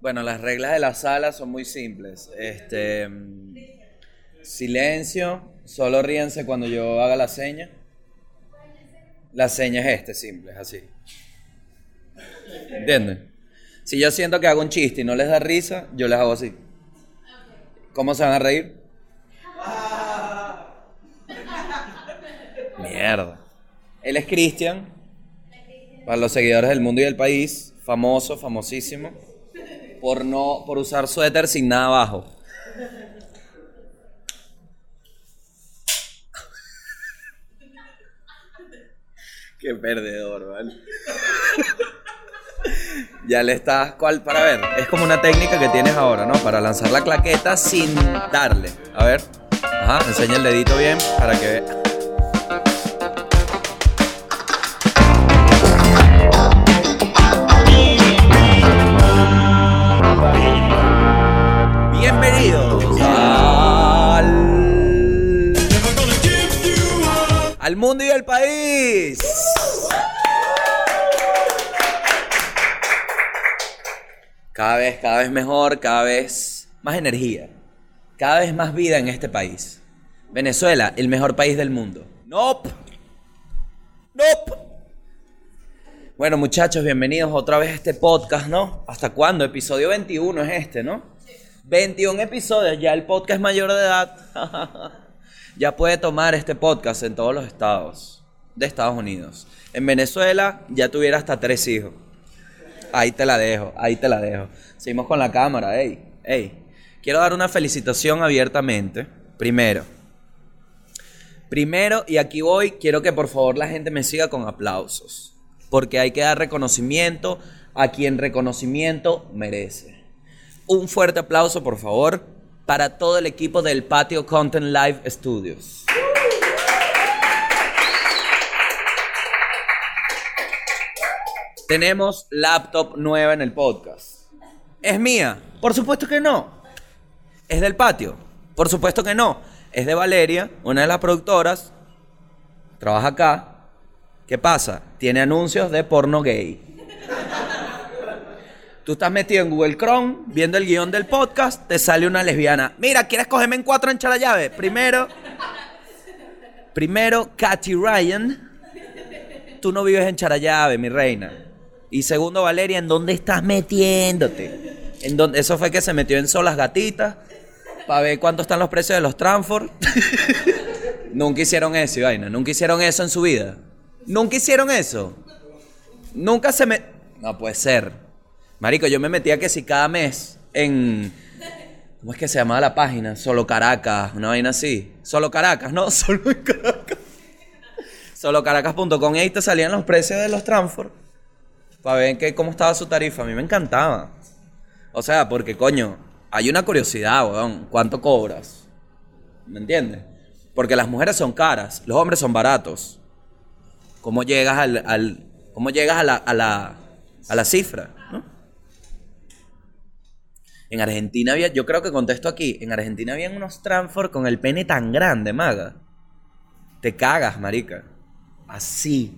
Bueno, las reglas de la sala son muy simples. Este, silencio, solo ríense cuando yo haga la seña. La seña es este, simple, así. ¿Entienden? Si yo siento que hago un chiste y no les da risa, yo les hago así. ¿Cómo se van a reír? Mierda. Él es Cristian, para los seguidores del mundo y del país, famoso, famosísimo, por no, por usar suéter sin nada abajo. Qué perdedor, ¿vale? ya le estás. ¿Cuál? Para ver. Es como una técnica que tienes ahora, ¿no? Para lanzar la claqueta sin darle. A ver. Ajá, enseña el dedito bien para que vea. Mundo y al país. Cada vez, cada vez mejor, cada vez más energía, cada vez más vida en este país. Venezuela, el mejor país del mundo. Nope. Nope. Bueno, muchachos, bienvenidos otra vez a este podcast, ¿no? ¿Hasta cuándo? Episodio 21 es este, ¿no? 21 episodios, ya el podcast mayor de edad. ya puede tomar este podcast en todos los estados de Estados Unidos. En Venezuela ya tuviera hasta tres hijos. Ahí te la dejo, ahí te la dejo. Seguimos con la cámara, ey, ey. Quiero dar una felicitación abiertamente. Primero. Primero, y aquí voy, quiero que por favor la gente me siga con aplausos. Porque hay que dar reconocimiento a quien reconocimiento merece. Un fuerte aplauso, por favor, para todo el equipo del Patio Content Live Studios. Tenemos laptop nueva en el podcast. ¿Es mía? Por supuesto que no. ¿Es del patio? Por supuesto que no. Es de Valeria, una de las productoras. Trabaja acá. ¿Qué pasa? Tiene anuncios de porno gay. Tú estás metido en Google Chrome, viendo el guion del podcast, te sale una lesbiana. Mira, ¿quieres cogerme en cuatro en llave? Primero, primero, Katy Ryan. Tú no vives en Charallave, mi reina. Y segundo, Valeria, ¿en dónde estás metiéndote? ¿En dónde? Eso fue que se metió en Solas Gatitas para ver cuánto están los precios de los Transford. Nunca hicieron eso, vaina. Nunca hicieron eso en su vida. Nunca hicieron eso. Nunca se me... No puede ser. Marico, yo me metía que si cada mes en... ¿Cómo es que se llamaba la página? Solo Caracas, una vaina así. Solo Caracas, ¿no? Solo Caracas. Solocaracas.com y ahí te salían los precios de los Transford. Para ver cómo estaba su tarifa. A mí me encantaba. O sea, porque coño, hay una curiosidad, weón. ¿Cuánto cobras? ¿Me entiendes? Porque las mujeres son caras, los hombres son baratos. ¿Cómo llegas al, al cómo llegas a la, a la, a la cifra? ¿no? En Argentina había, yo creo que contesto aquí, en Argentina habían unos Transford con el pene tan grande, maga. Te cagas, marica. Así.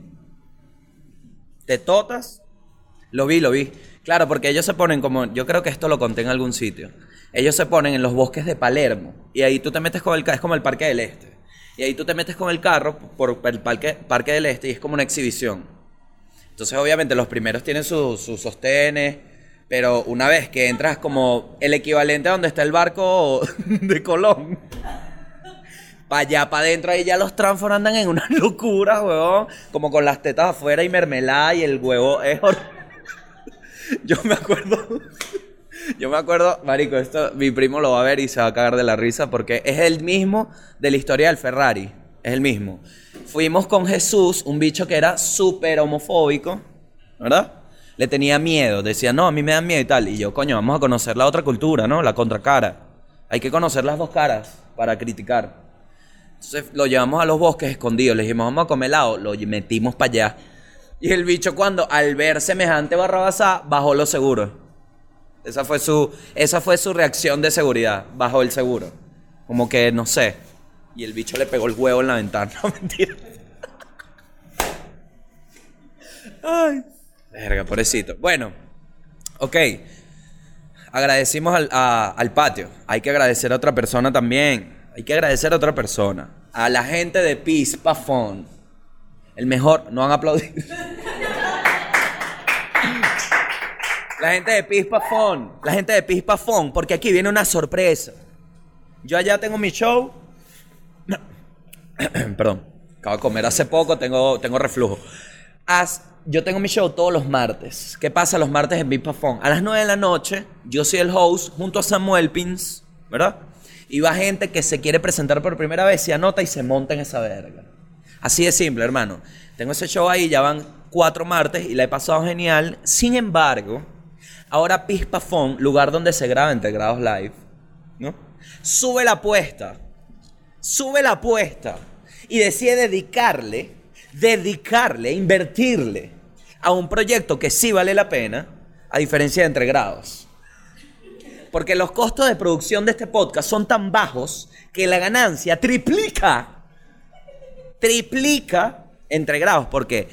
Te totas. Lo vi, lo vi. Claro, porque ellos se ponen como, yo creo que esto lo conté en algún sitio. Ellos se ponen en los bosques de Palermo y ahí tú te metes con el es como el Parque del Este. Y ahí tú te metes con el carro por el Parque, parque del Este y es como una exhibición. Entonces, obviamente, los primeros tienen sus sostenes, pero una vez que entras como el equivalente a donde está el barco de Colón, para allá, para adentro, ahí ya los transfor andan en una locura, huevón. Como con las tetas afuera y mermelada y el huevo es Yo me acuerdo. Yo me acuerdo, Marico, esto mi primo lo va a ver y se va a cagar de la risa porque es el mismo de la historia del Ferrari. Es el mismo. Fuimos con Jesús, un bicho que era súper homofóbico, ¿verdad? Le tenía miedo, decía, no, a mí me da miedo y tal. Y yo, coño, vamos a conocer la otra cultura, ¿no? La contracara. Hay que conocer las dos caras para criticar. Entonces lo llevamos a los bosques escondidos, le dijimos, vamos a comer helado, lo metimos para allá. Y el bicho cuando al ver semejante barrabasá, bajó los seguros. Esa fue su, esa fue su reacción de seguridad, bajó el seguro. Como que, no sé. Y el bicho le pegó el huevo en la ventana. Mentira. Ay. Verga, pobrecito. Bueno, ok. Agradecimos al, al patio. Hay que agradecer a otra persona también. Hay que agradecer a otra persona. A la gente de Pispa Phone. El mejor. No han aplaudido. La gente de Pispa Phone. La gente de Pispa Phone. Porque aquí viene una sorpresa. Yo allá tengo mi show. Perdón. Acabo de comer hace poco. Tengo, tengo reflujo. Haz- yo tengo mi show todos los martes. ¿Qué pasa los martes en Phone? A las 9 de la noche. Yo soy el host junto a Samuel Pins. ¿Verdad? Y va gente que se quiere presentar por primera vez, se anota y se monta en esa verga. Así de simple, hermano. Tengo ese show ahí, ya van cuatro martes y la he pasado genial. Sin embargo, ahora Pispa Phone, lugar donde se graba Integrados Live, ¿no? Sube la apuesta. Sube la apuesta. Y decide dedicarle, dedicarle, invertirle a un proyecto que sí vale la pena, a diferencia de Entregrados. Porque los costos de producción de este podcast son tan bajos que la ganancia triplica triplica entre grados, porque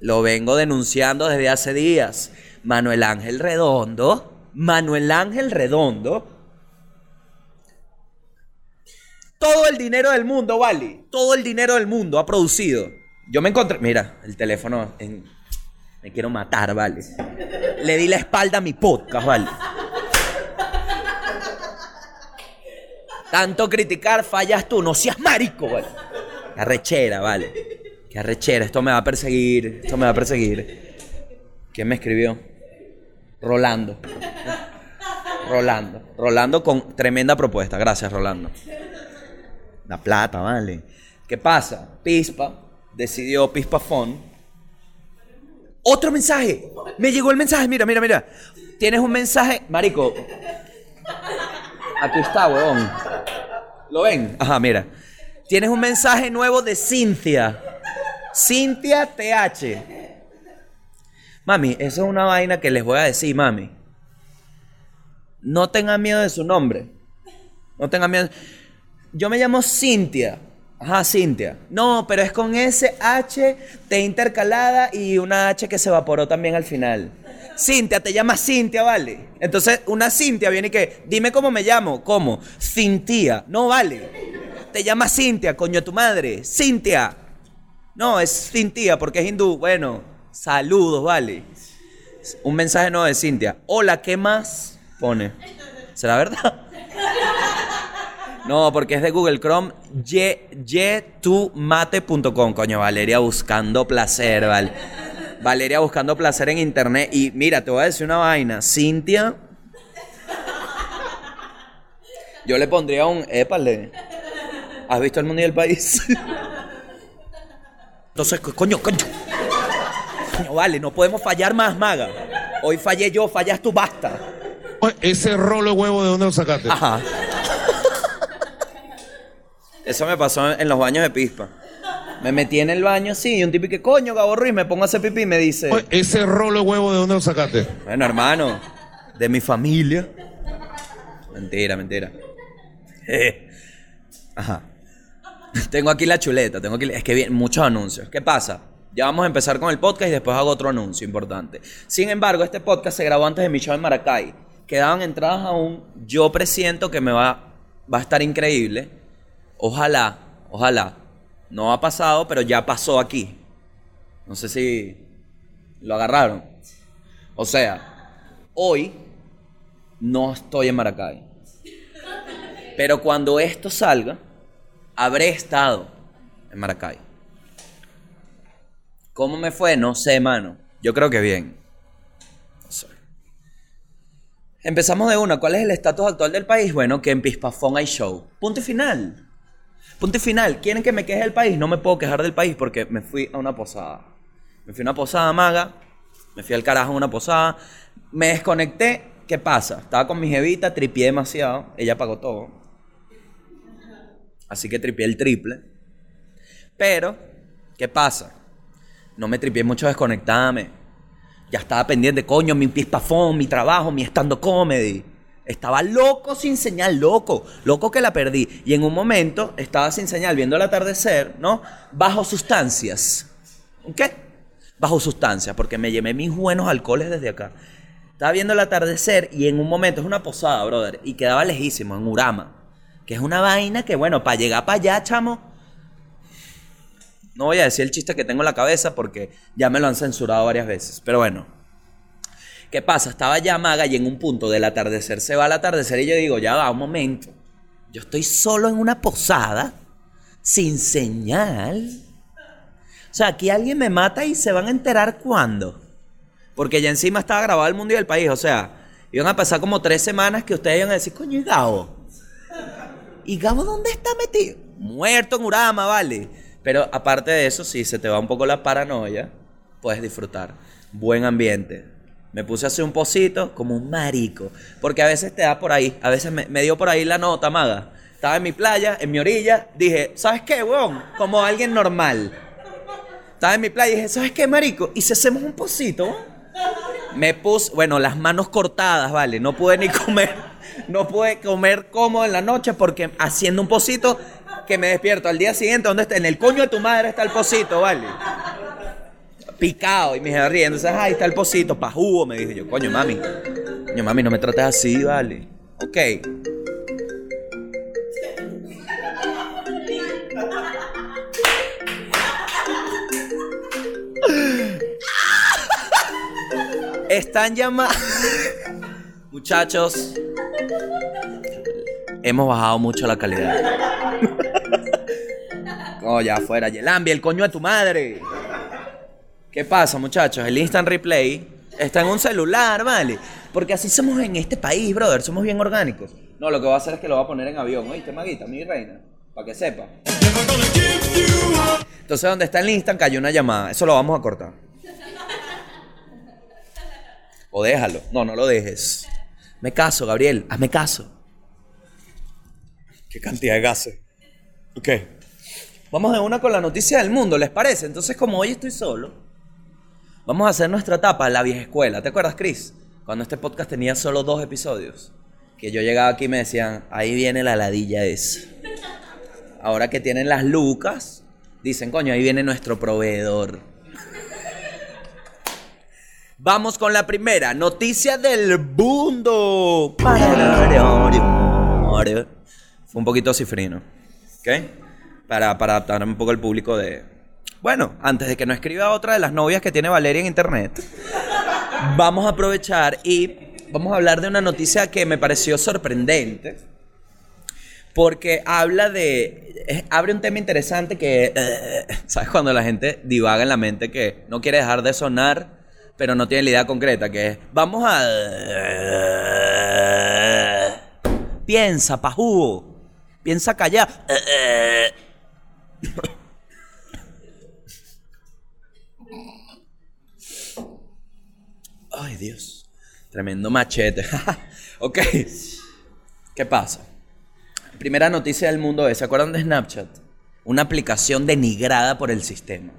lo vengo denunciando desde hace días. Manuel Ángel Redondo, Manuel Ángel Redondo, todo el dinero del mundo, vale, todo el dinero del mundo ha producido. Yo me encontré, mira, el teléfono, en- me quiero matar, vale. Le di la espalda a mi podcast, vale. Tanto criticar, fallas tú, no seas marico, vale. Qué arrechera, vale. Qué arrechera, esto me va a perseguir, esto me va a perseguir. ¿Quién me escribió? Rolando. Rolando. Rolando con tremenda propuesta. Gracias, Rolando. La plata, vale. ¿Qué pasa? Pispa decidió Pispa Phone. Otro mensaje. Me llegó el mensaje. Mira, mira, mira. Tienes un mensaje, marico. Aquí está, huevón. ¿Lo ven? Ajá, mira. Tienes un mensaje nuevo de Cintia. Cintia TH. Mami, eso es una vaina que les voy a decir, mami. No tengan miedo de su nombre. No tengan miedo. Yo me llamo Cintia. Ajá, Cintia. No, pero es con ese H T intercalada y una H que se evaporó también al final. Cintia, te llamas Cintia, ¿vale? Entonces, una Cintia viene y que, dime cómo me llamo. ¿Cómo? Cintia. No, vale. Te llamas Cintia, coño tu madre. Cintia. No, es Cintia porque es hindú. Bueno, saludos, vale. Un mensaje nuevo de Cintia. Hola, ¿qué más? Pone. ¿Será verdad? No, porque es de Google Chrome. Ye- yetumate.com. Coño, Valeria buscando placer, vale. Valeria buscando placer en internet. Y mira, te voy a decir una vaina. Cintia. Yo le pondría un. Épale. ¿Has visto el mundo y el país? Entonces, co- coño, coño. Coño, vale, no podemos fallar más, maga. Hoy fallé yo, fallas tú, basta. Ese rolo de huevo, ¿de dónde lo sacaste? Ajá. Eso me pasó en los baños de pispa. Me metí en el baño así y un tipo que coño, Gabo Ruiz, me pongo a hacer pipí y me dice, Ese rolo de huevo, ¿de dónde lo sacaste? bueno, hermano, de mi familia. Mentira, mentira. Ajá. Tengo aquí la chuleta, tengo aquí, es que bien, muchos anuncios. ¿Qué pasa? Ya vamos a empezar con el podcast y después hago otro anuncio importante. Sin embargo, este podcast se grabó antes de mi show en Maracay. Quedaban entradas aún. Yo presiento que me va, va a estar increíble. Ojalá, ojalá. No ha pasado, pero ya pasó aquí. No sé si lo agarraron. O sea, hoy no estoy en Maracay. Pero cuando esto salga, habré estado en Maracay. ¿Cómo me fue? No sé, mano. Yo creo que bien. Empezamos de una. ¿Cuál es el estatus actual del país? Bueno, que en Pispafón hay show. Punto y final. Punto final. ¿Quieren que me queje del país? No me puedo quejar del país porque me fui a una posada. Me fui a una posada maga. Me fui al carajo a una posada. Me desconecté. ¿Qué pasa? Estaba con mi jevita, tripié demasiado. Ella pagó todo. Así que tripié el triple. Pero, ¿qué pasa? No me tripié mucho desconectarme. Ya estaba pendiente, coño, mi pispafón, mi trabajo, mi stand comedy. Estaba loco sin señal, loco, loco que la perdí. Y en un momento estaba sin señal, viendo el atardecer, ¿no? Bajo sustancias. ¿Qué? Bajo sustancias, porque me llevé mis buenos alcoholes desde acá. Estaba viendo el atardecer y en un momento, es una posada, brother, y quedaba lejísimo, en Urama. Que es una vaina que, bueno, para llegar para allá, chamo. No voy a decir el chiste que tengo en la cabeza porque ya me lo han censurado varias veces. Pero bueno. ¿Qué pasa? Estaba ya maga y en un punto del atardecer se va al atardecer y yo digo, ya va, un momento. Yo estoy solo en una posada, sin señal. O sea, aquí alguien me mata y se van a enterar cuándo. Porque ya encima estaba grabado el mundo y el país. O sea, iban a pasar como tres semanas que ustedes iban a decir, coño, ¿y Gabo? ¿Y Gabo dónde está metido? Muerto en Urama, vale. Pero aparte de eso, si se te va un poco la paranoia, puedes disfrutar. Buen ambiente. Me puse a hacer un pocito como un marico. Porque a veces te da por ahí. A veces me, dio por ahí la nota, maga. Estaba en mi playa, en mi orilla. Dije, ¿sabes qué, weón? Como alguien normal. Estaba en mi playa y dije, ¿sabes qué, marico? Y si hacemos un pocito? Me puse, bueno, las manos cortadas, vale. No pude ni comer. No pude comer cómodo en la noche porque haciendo un pocito que me despierto al día siguiente, ¿dónde está? En el coño de tu madre está el pocito, vale. Picado y me dije. Entonces, ahí está el pocito, pa' jugo, me dije yo, coño, mami. Coño, mami, no me trates así, vale. Ok. Están llamados. Muchachos, hemos bajado mucho la calidad. Oh, ya fuera, Yelambi, el coño de tu madre. ¿Qué pasa, muchachos? El instant replay está en un celular, ¿vale? Porque así somos en este país, brother. Somos bien orgánicos. No, lo que voy a hacer es que lo voy a poner en avión. ¿Oíste, Maguita, mi reina? Para que sepa. Entonces, donde está el instant, cayó una llamada. Eso lo vamos a cortar. O déjalo. No, no lo dejes. Me caso, Gabriel. Hazme caso. Qué cantidad de gases. Ok. Vamos de una con la noticia del mundo, ¿les parece? Entonces, como hoy estoy solo, vamos a hacer nuestra etapa en la vieja escuela. ¿Te acuerdas, Chris? Cuando este podcast tenía solo dos episodios. Que yo llegaba aquí y me decían, ahí viene la ladilla esa. Ahora que tienen las lucas, dicen, coño, ahí viene nuestro proveedor. Vamos con la primera noticia del mundo. Fue un poquito cifrino. ¿Ok? Para, para adaptar un poco al público de... Bueno, antes de que no escriba otra de las novias que tiene Valeria en internet, vamos a aprovechar y vamos a hablar de una noticia que me pareció sorprendente. Porque habla de. abre un tema interesante que. eh, ¿Sabes? Cuando la gente divaga en la mente que no quiere dejar de sonar, pero no tiene la idea concreta, que es. Vamos a. Piensa, pajú. Piensa callar. Dios. Tremendo machete. ok. ¿Qué pasa? Primera noticia del mundo es, ¿se acuerdan de Snapchat? Una aplicación denigrada por el sistema.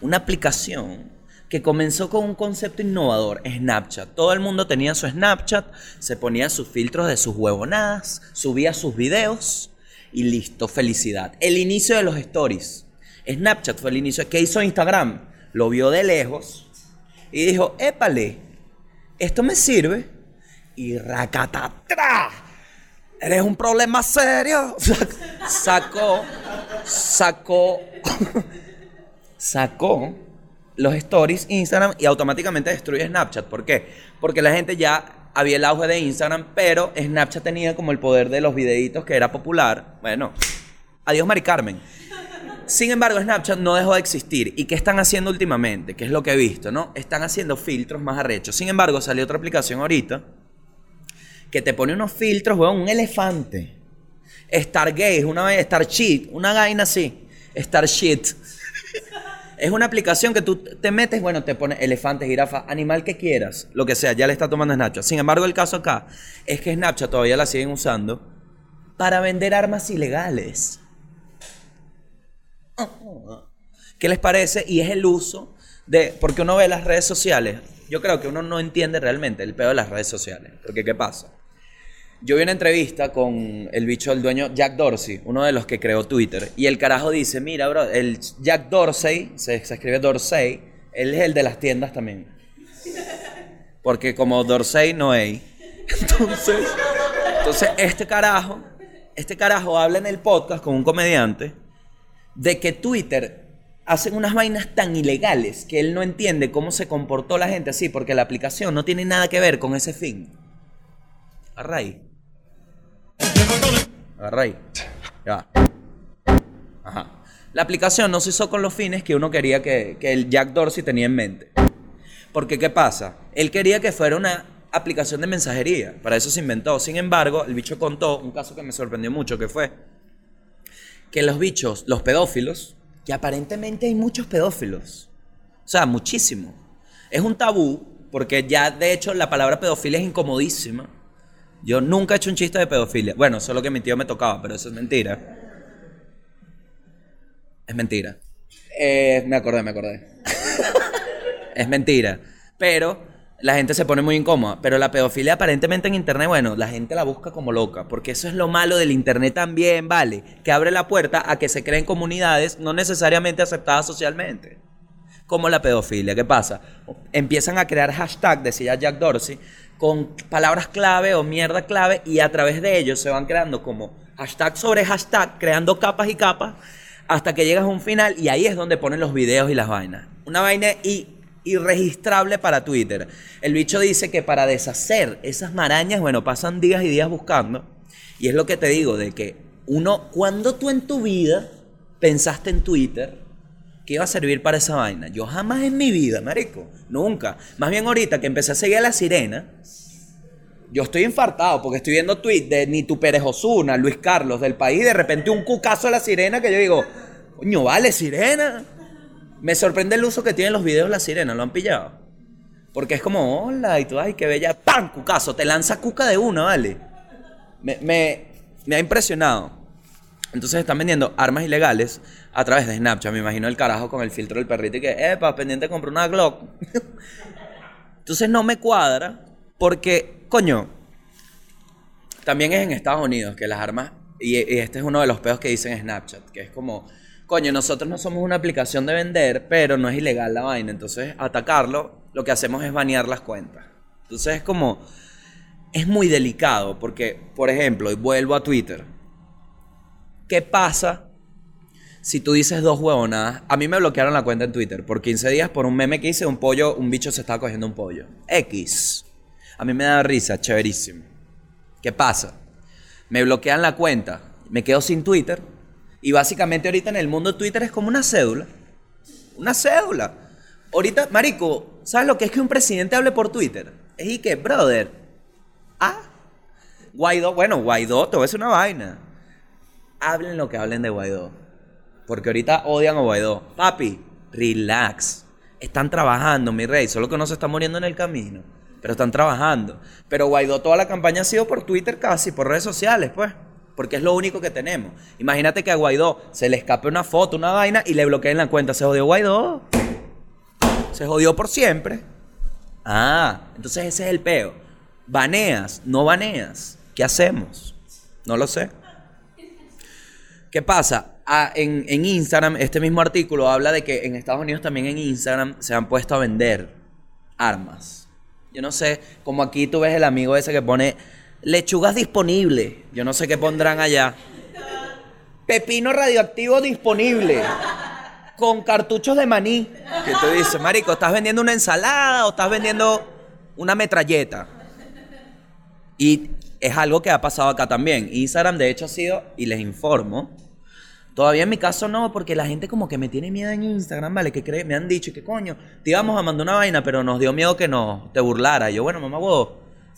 Una aplicación que comenzó con un concepto innovador, Snapchat. Todo el mundo tenía su Snapchat, se ponía sus filtros de sus huevonadas, subía sus videos y listo, felicidad. El inicio de los stories. Snapchat fue el inicio. ¿Qué hizo Instagram? Lo vio de lejos y dijo, épale, esto me sirve. Y racatatra. Eres un problema serio. Sacó, sacó, sacó los stories Instagram y automáticamente destruye Snapchat. ¿Por qué? Porque la gente ya había el auge de Instagram, pero Snapchat tenía como el poder de los videitos que era popular. Bueno, adiós Mari Carmen. Sin embargo, Snapchat no dejó de existir. ¿Y qué están haciendo últimamente? ¿Qué es lo que he visto, no? Están haciendo filtros más arrechos. Sin embargo, salió otra aplicación ahorita que te pone unos filtros, weón, un elefante. Stargaze, una vaina, Starship, una vaina así. Starship. Es una aplicación que tú te metes, bueno, te pone elefante, jirafa, animal que quieras, lo que sea, ya le está tomando Snapchat. Sin embargo, el caso acá es que Snapchat todavía la siguen usando para vender armas ilegales. ¿Qué les parece? Y es el uso de. Porque uno ve las redes sociales. Yo creo que uno no entiende realmente el pedo de las redes sociales. Porque, ¿qué pasa? Yo vi una entrevista con el bicho del dueño Jack Dorsey, uno de los que creó Twitter. Y el carajo dice: Mira, bro, el Jack Dorsey, se, escribe Dorsey, él es el de las tiendas también. Porque como Dorsey no hay. Entonces, entonces este carajo, este carajo habla en el podcast con un comediante de que Twitter hacen unas vainas tan ilegales que él no entiende cómo se comportó la gente así, porque la aplicación no tiene nada que ver con ese fin. Agarra ahí. Ya. Ajá. La aplicación no se hizo con los fines que uno quería que, que el Jack Dorsey tenía en mente. Porque, ¿qué pasa? Él quería que fuera una aplicación de mensajería. Para eso se inventó. Sin embargo, el bicho contó un caso que me sorprendió mucho, que fue que los bichos, los pedófilos, que aparentemente hay muchos pedófilos. O sea, muchísimo. Es un tabú, porque ya de hecho la palabra pedofilia es incomodísima. Yo nunca he hecho un chiste de pedofilia. Bueno, solo que mi tío me tocaba, pero eso es mentira. Es mentira. Eh, me acordé, me acordé. es mentira. Pero la gente se pone muy incómoda. Pero la pedofilia aparentemente en internet, bueno, la gente la busca como loca. Porque eso es lo malo del internet también, ¿vale? Que abre la puerta a que se creen comunidades no necesariamente aceptadas socialmente. Como la pedofilia. ¿Qué pasa? Empiezan a crear hashtag, decía Jack Dorsey, con palabras clave o mierda clave y a través de ellos se van creando como hashtag sobre hashtag, creando capas y capas hasta que llegas a un final y ahí es donde ponen los videos y las vainas. Una vaina y irregistrable para Twitter. El bicho dice que para deshacer esas marañas, bueno, pasan días y días buscando. Y es lo que te digo, de que uno, cuando tú en tu vida pensaste en Twitter, que iba a servir para esa vaina? Yo jamás en mi vida, marico, nunca. Más bien ahorita que empecé a seguir a la sirena, yo estoy infartado porque estoy viendo tweets de Nitu Pérez Osuna, Luis Carlos del país, de repente un cucazo a la sirena que yo digo, coño, vale, sirena. Me sorprende el uso que tienen los videos la sirena, ¿lo han pillado? Porque es como, hola, y tú, ay, qué bella, ¡pam! Cucazo, te lanza cuca de una, ¿vale? Me, me, me ha impresionado. Entonces están vendiendo armas ilegales a través de Snapchat. Me imagino el carajo con el filtro del perrito y que, epa, pendiente comprar una Glock. Entonces no me cuadra porque, coño, también es en Estados Unidos que las armas, y, y este es uno de los peos que dicen Snapchat, que es como, coño, nosotros no somos una aplicación de vender, pero no es ilegal la vaina. Entonces, atacarlo, lo que hacemos es banear las cuentas. Entonces es como, es muy delicado porque, por ejemplo, y vuelvo a Twitter. ¿Qué pasa si tú dices dos huevonadas? A mí me bloquearon la cuenta en Twitter por 15 días por un meme que hice, un pollo, un bicho se estaba cogiendo un pollo. X. A mí me da risa, chéverísimo. ¿Qué pasa? Me bloquean la cuenta, me quedo sin Twitter y básicamente ahorita en el mundo Twitter es como una cédula. Una cédula. Ahorita, marico, ¿sabes lo que es que un presidente hable por Twitter? Es y que, brother, ah, Guaidó, bueno, Guaidó, te decir una vaina. Hablen lo que hablen de Guaidó. Porque ahorita odian a Guaidó. Papi, relax. Están trabajando, mi rey. Solo que no se está muriendo en el camino. Pero están trabajando. Pero Guaidó, toda la campaña ha sido por Twitter casi, por redes sociales, pues. Porque es lo único que tenemos. Imagínate que a Guaidó se le escape una foto, una vaina y le bloqueen la cuenta. Se jodió Guaidó. Se jodió por siempre. Ah, entonces ese es el peo. Baneas, no baneas. ¿Qué hacemos? No lo sé. ¿Qué pasa? Ah, en, en Instagram, este mismo artículo habla de que en Estados Unidos también en Instagram se han puesto a vender armas. Yo no sé, como aquí tú ves el amigo ese que pone lechugas disponibles. Yo no sé qué pondrán allá. Pepino radioactivo disponible. Con cartuchos de maní. Que tú dices, marico, ¿estás vendiendo una ensalada o estás vendiendo una metralleta? Y es algo que ha pasado acá también. Instagram, de hecho, ha sido, y les informo, todavía en mi caso no, porque la gente como que me tiene miedo en Instagram, ¿vale? Que cree, me han dicho que coño, te íbamos a mandar una vaina, pero nos dio miedo que nos te burlara. Y yo, bueno, mamá, vos,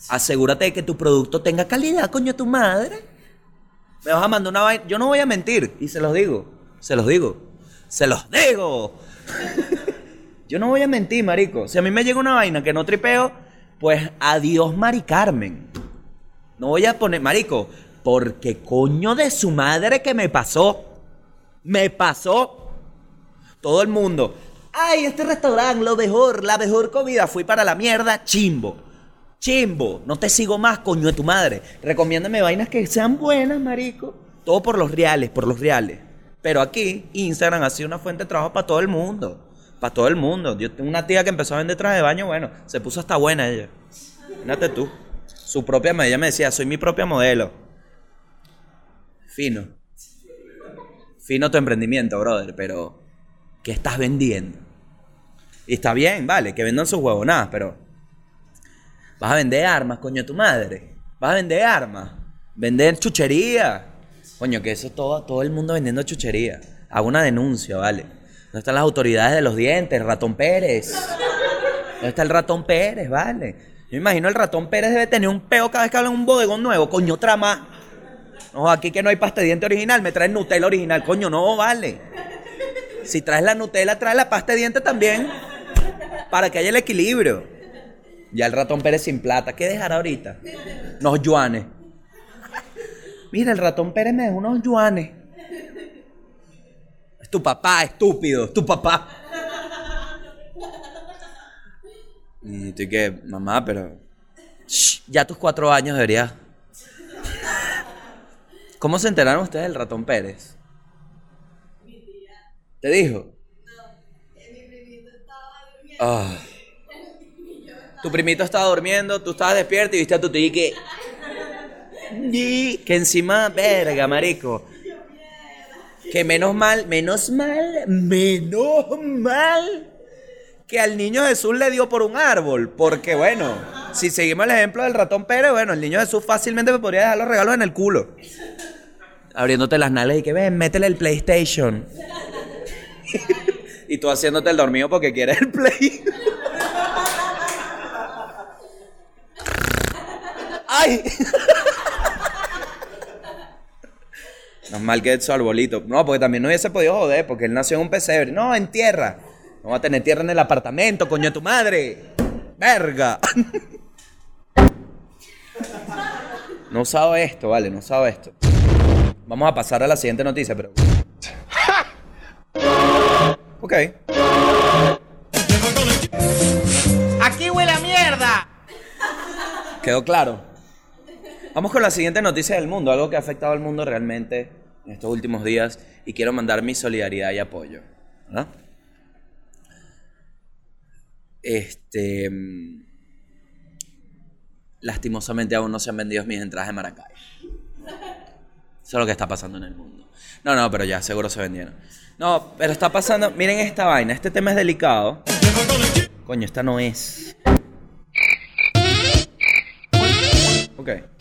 asegúrate de que tu producto tenga calidad, coño, tu madre. Me vas a mandar una vaina. Yo no voy a mentir, y se los digo, se los digo, se los digo. yo no voy a mentir, marico. Si a mí me llega una vaina que no tripeo, pues adiós, Mari Carmen. No voy a poner, marico, porque coño de su madre que me pasó. Me pasó. Todo el mundo. Ay, este restaurante, lo mejor, la mejor comida. Fui para la mierda, chimbo. Chimbo. No te sigo más, coño de tu madre. Recomiéndame vainas que sean buenas, marico. Todo por los reales, por los reales. Pero aquí, Instagram ha sido una fuente de trabajo para todo el mundo. Para todo el mundo. Yo tengo una tía que empezó a vender traje de baño, bueno, se puso hasta buena ella. Imagínate tú. Su propia, ella me decía, soy mi propia modelo. Fino. Fino tu emprendimiento, brother, pero ¿qué estás vendiendo? Y está bien, vale, que vendan sus huevonadas, pero vas a vender armas, coño, tu madre. Vas a vender armas. Vender chuchería. Coño, que eso todo, todo el mundo vendiendo chuchería. Hago una denuncia, vale. ¿Dónde están las autoridades de los dientes? Ratón Pérez. ¿Dónde está el ratón Pérez, vale? Yo imagino el ratón Pérez debe tener un peo cada vez que habla en un bodegón nuevo. Coño, otra más. No, aquí que no hay pasta de diente original, me traen Nutella original. Coño, no vale. Si traes la Nutella, traes la pasta de diente también. Para que haya el equilibrio. Ya el ratón Pérez sin plata. ¿Qué dejará ahorita? Unos yuanes. Mira, el ratón Pérez me dejó unos yuanes. Es tu papá, estúpido. Es tu papá. Y estoy que, mamá, pero. Shh, ya tus cuatro años deberías. ¿Cómo se enteraron ustedes del ratón Pérez? ¿Te dijo? Ah. Tu primito estaba durmiendo, tú estabas despierto y viste a tu tío y que. Y que encima, verga, marico. Que menos mal, menos mal, menos mal que al niño Jesús le dio por un árbol. Porque bueno, si seguimos el ejemplo del ratón Pérez, bueno, el niño Jesús fácilmente me podría dejar los regalos en el culo. Abriéndote las nalgas y que ven, métele el PlayStation. y tú haciéndote el dormido porque quieres el Play. ¡Ay! No es mal que su arbolito. No, porque también no hubiese podido joder, porque él nació en un pesebre. No, en tierra. No va a tener tierra en el apartamento, coño de tu madre. Verga. No usado esto, vale, no usado esto. Vamos a pasar a la siguiente noticia, pero. Ok. ¡Aquí huele a mierda! Quedó claro. Vamos con la siguiente noticia del mundo, algo que ha afectado al mundo realmente en estos últimos días y quiero mandar mi solidaridad y apoyo. ¿verdad? Este. mm, Lastimosamente aún no se han vendido mis entradas de Maracay. Eso es lo que está pasando en el mundo. No, no, pero ya, seguro se vendieron. No, pero está pasando. Miren esta vaina, este tema es delicado. Coño, esta no es. Ok.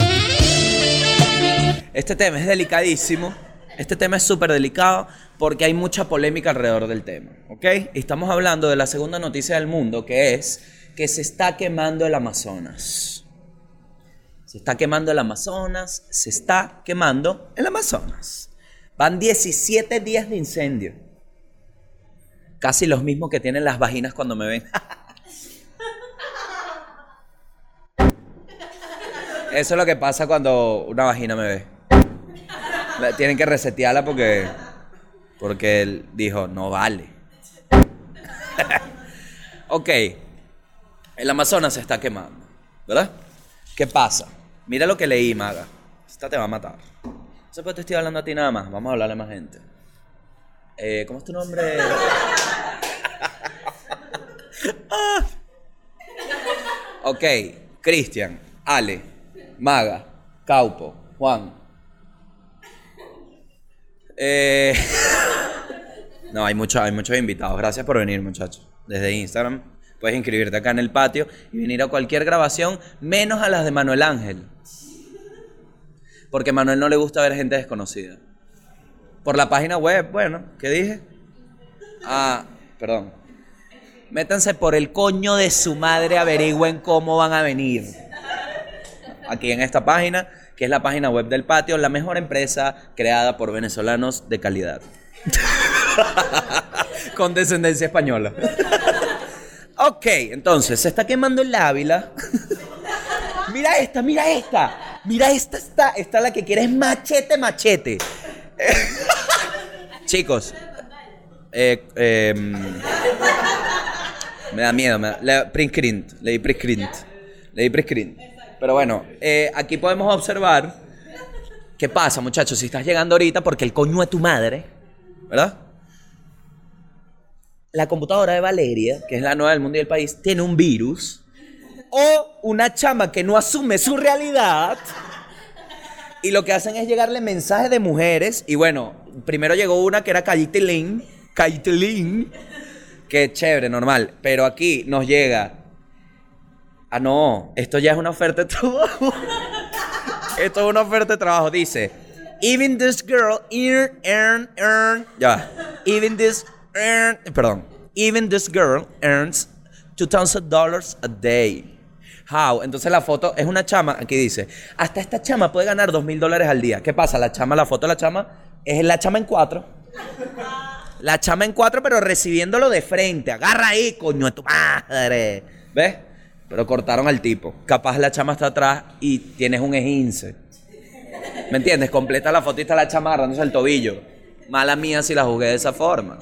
Este tema es delicadísimo. Este tema es súper delicado porque hay mucha polémica alrededor del tema. ¿Ok? Estamos hablando de la segunda noticia del mundo que es que se está quemando el Amazonas. Se está quemando el Amazonas. Se está quemando el Amazonas. Van 17 días de incendio. Casi los mismos que tienen las vaginas cuando me ven. Eso es lo que pasa cuando una vagina me ve. Tienen que resetearla porque. Porque él dijo, no vale. ok. El Amazonas se está quemando. ¿Verdad? ¿Qué pasa? Mira lo que leí, maga. Esta te va a matar. No sé por qué te estoy hablando a ti nada más. Vamos a hablarle a más gente. Eh, ¿Cómo es tu nombre? Ah. Ok. Cristian, Ale, Maga, Caupo, Juan. Eh, No, hay, mucho- hay muchos invitados. Gracias por venir, muchachos. Desde Instagram puedes inscribirte acá en el patio y venir a cualquier grabación, menos a las de Manuel Ángel. Porque a Manuel no le gusta ver gente desconocida. Por la página web, bueno, ¿qué dije? Ah, perdón. Métanse por el coño de su madre, averigüen cómo van a venir. Aquí en esta página, que es la página web del patio, la mejor empresa creada por venezolanos de calidad. Con descendencia española. ok, entonces, se está quemando el Ávila. mira esta, mira esta. Mira esta, esta, esta la que quiere es machete, machete. Chicos, eh, em, me da miedo, me da, le, print screen, leí print screen, leí print. Pero bueno, eh, aquí podemos observar qué pasa, muchachos, si estás llegando ahorita porque el coño de tu madre, ¿verdad? La computadora de Valeria, que es la nueva del mundo y del país, tiene un virus O una chama que no asume su realidad. Y lo que hacen es llegarle mensajes de mujeres. Y bueno, primero llegó una que era Cayitelín. Cayitelín. Que chévere, normal. Pero aquí nos llega. Ah, no. Esto ya es una oferta de trabajo. esto es una oferta de trabajo. Dice. Even this girl earn, earn, earn. Ya. Even this earn. Perdón. Even this girl earns $2,000 a day. How? Entonces la foto es una chama, aquí dice, hasta esta chama puede ganar dos mil dólares al día. ¿Qué pasa? La chama, la foto de la chama es la chama en cuatro. La chama en cuatro, pero recibiéndolo de frente. Agarra ahí, coño de tu madre. ¿Ves? Pero cortaron al tipo. Capaz la chama está atrás y tienes un ejince. ¿Me entiendes? Completa la foto y está la chama agarrándose el tobillo. Mala mía si la jugué de esa forma.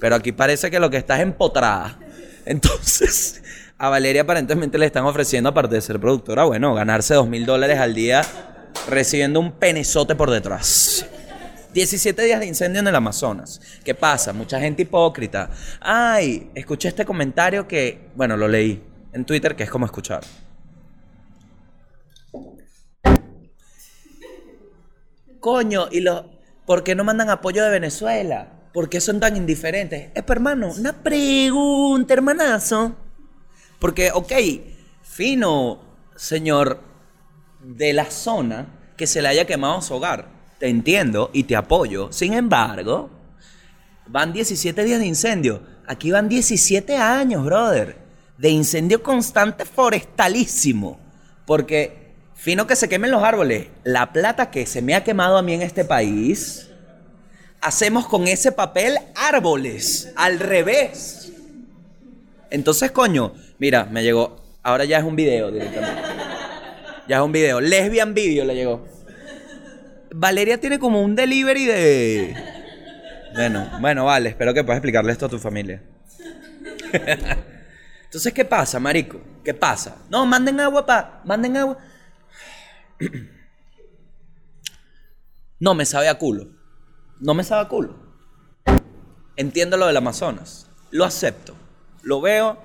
Pero aquí parece que lo que está es empotrada. Entonces, a Valeria aparentemente le están ofreciendo, aparte de ser productora, bueno, ganarse dos mil dólares al día recibiendo un penezote por detrás. 17 días de incendio en el Amazonas. ¿Qué pasa? Mucha gente hipócrita. Ay, escuché este comentario que, bueno, lo leí en Twitter, que es como escuchar. Coño, ¿y los, por qué no mandan apoyo de Venezuela? ¿Por qué son tan indiferentes? Es, hermano, una pregunta, hermanazo. Porque, ok, fino, señor de la zona, que se le haya quemado su hogar. Te entiendo y te apoyo. Sin embargo, van 17 días de incendio. Aquí van 17 años, brother. De incendio constante forestalísimo. Porque, fino que se quemen los árboles, la plata que se me ha quemado a mí en este país, hacemos con ese papel árboles. Al revés. Entonces, coño, mira, me llegó. Ahora ya es un video directamente. Ya es un video. Lesbian video le llegó. Valeria tiene como un delivery de. Bueno, bueno, vale. Espero que puedas explicarle esto a tu familia. Entonces, ¿qué pasa, marico? ¿Qué pasa? No, manden agua pa. Manden agua. No me sabe a culo. No me sabe a culo. Entiendo lo del Amazonas. Lo acepto. Lo veo.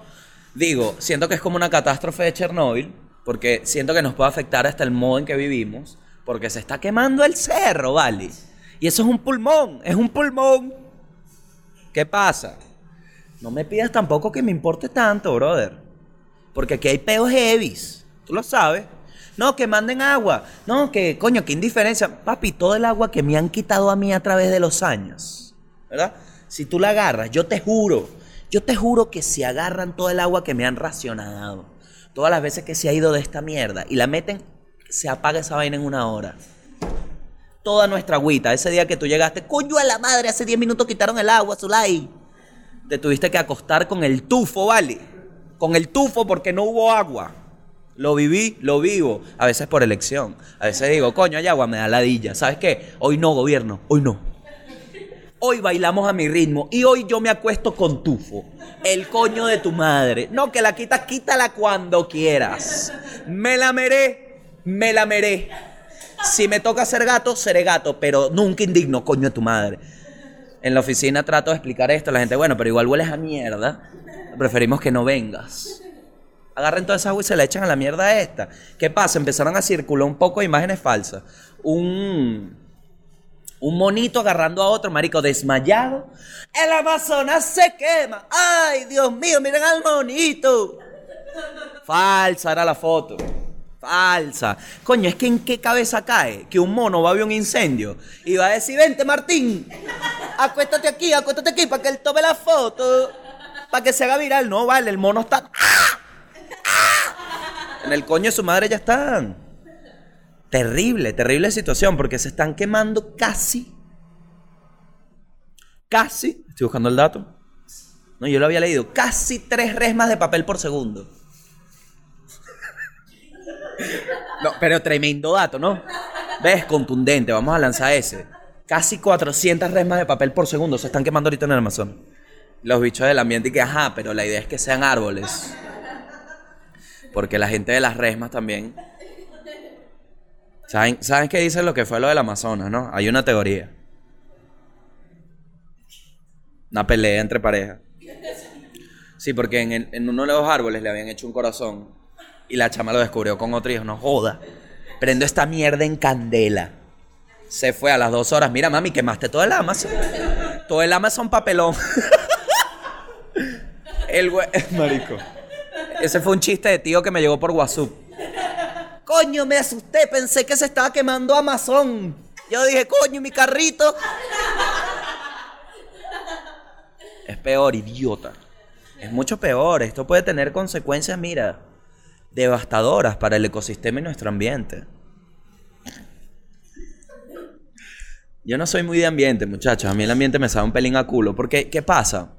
Digo, siento que es como una catástrofe de Chernóbil. Porque siento que nos puede afectar hasta el modo en que vivimos. Porque se está quemando el cerro, ¿vale? Y eso es un pulmón. Es un pulmón. ¿Qué pasa? No me pidas tampoco que me importe tanto, brother. Porque aquí hay peos heavies. Tú lo sabes. No, que manden agua. No, que coño, qué indiferencia. Papi, todo el agua que me han quitado a mí a través de los años. ¿Verdad? Si tú la agarras, yo te juro. Yo te juro que si agarran todo el agua que me han racionado, todas las veces que se ha ido de esta mierda y la meten, se apaga esa vaina en una hora. Toda nuestra agüita, ese día que tú llegaste, coño a la madre, hace 10 minutos quitaron el agua, Zulay. Te tuviste que acostar con el tufo, ¿vale? Con el tufo porque no hubo agua. Lo viví, lo vivo. A veces por elección. A veces digo, coño, hay agua, me da ladilla. ¿Sabes qué? Hoy no, gobierno, hoy no. Hoy bailamos a mi ritmo y hoy yo me acuesto con tufo. El coño de tu madre. No, que la quitas, quítala cuando quieras. Me la meré, me la meré. Si me toca ser gato, seré gato, pero nunca indigno, coño de tu madre. En la oficina trato de explicar esto la gente, bueno, pero igual hueles a mierda. Preferimos que no vengas. Agarren toda esa agua y se la echan a la mierda esta. ¿Qué pasa? Empezaron a circular un poco de imágenes falsas. Un, un monito agarrando a otro, marico, desmayado. El Amazonas se quema. ¡Ay, Dios mío, miren al monito! Falsa era la foto. Falsa. Coño, es que en qué cabeza cae que un mono va a ver un incendio y va a decir, vente Martín, acuéstate aquí, acuéstate aquí para que él tome la foto, para que se haga viral. No, vale, el mono está... ¡Ah! En el coño de su madre ya están. Terrible, terrible situación, porque se están quemando casi. Casi. Estoy buscando el dato. No, yo lo había leído. Casi tres resmas de papel por segundo. No, pero tremendo dato, ¿no? ¿Ves? Contundente. Vamos a lanzar ese. Casi 400 resmas de papel por segundo se están quemando ahorita en el Amazon. Los bichos del ambiente y que, ajá, pero la idea es que sean árboles. Porque la gente de las resmas también. ¿Saben, ¿Saben qué dicen lo que fue lo del Amazonas, no? Hay una teoría. Una pelea entre parejas. Sí, porque en, uno de los árboles le habían hecho un corazón. Y la chama lo descubrió con otro y dijo, no joda. Prendo esta mierda en candela. Se fue a las dos horas. Mira, mami, quemaste todo el Amazon. Todo el Amazon papelón. el güey. Marico. Ese fue un chiste de tío que me llegó por WhatsApp. Coño, me asusté. Pensé que se estaba quemando Amazon. Yo dije, coño, mi carrito. Es peor, idiota. Es mucho peor. Esto puede tener consecuencias, mira, devastadoras para el ecosistema y nuestro ambiente. Yo no soy muy de ambiente, muchachos. A mí el ambiente me sabe un pelín a culo. Porque, ¿qué pasa?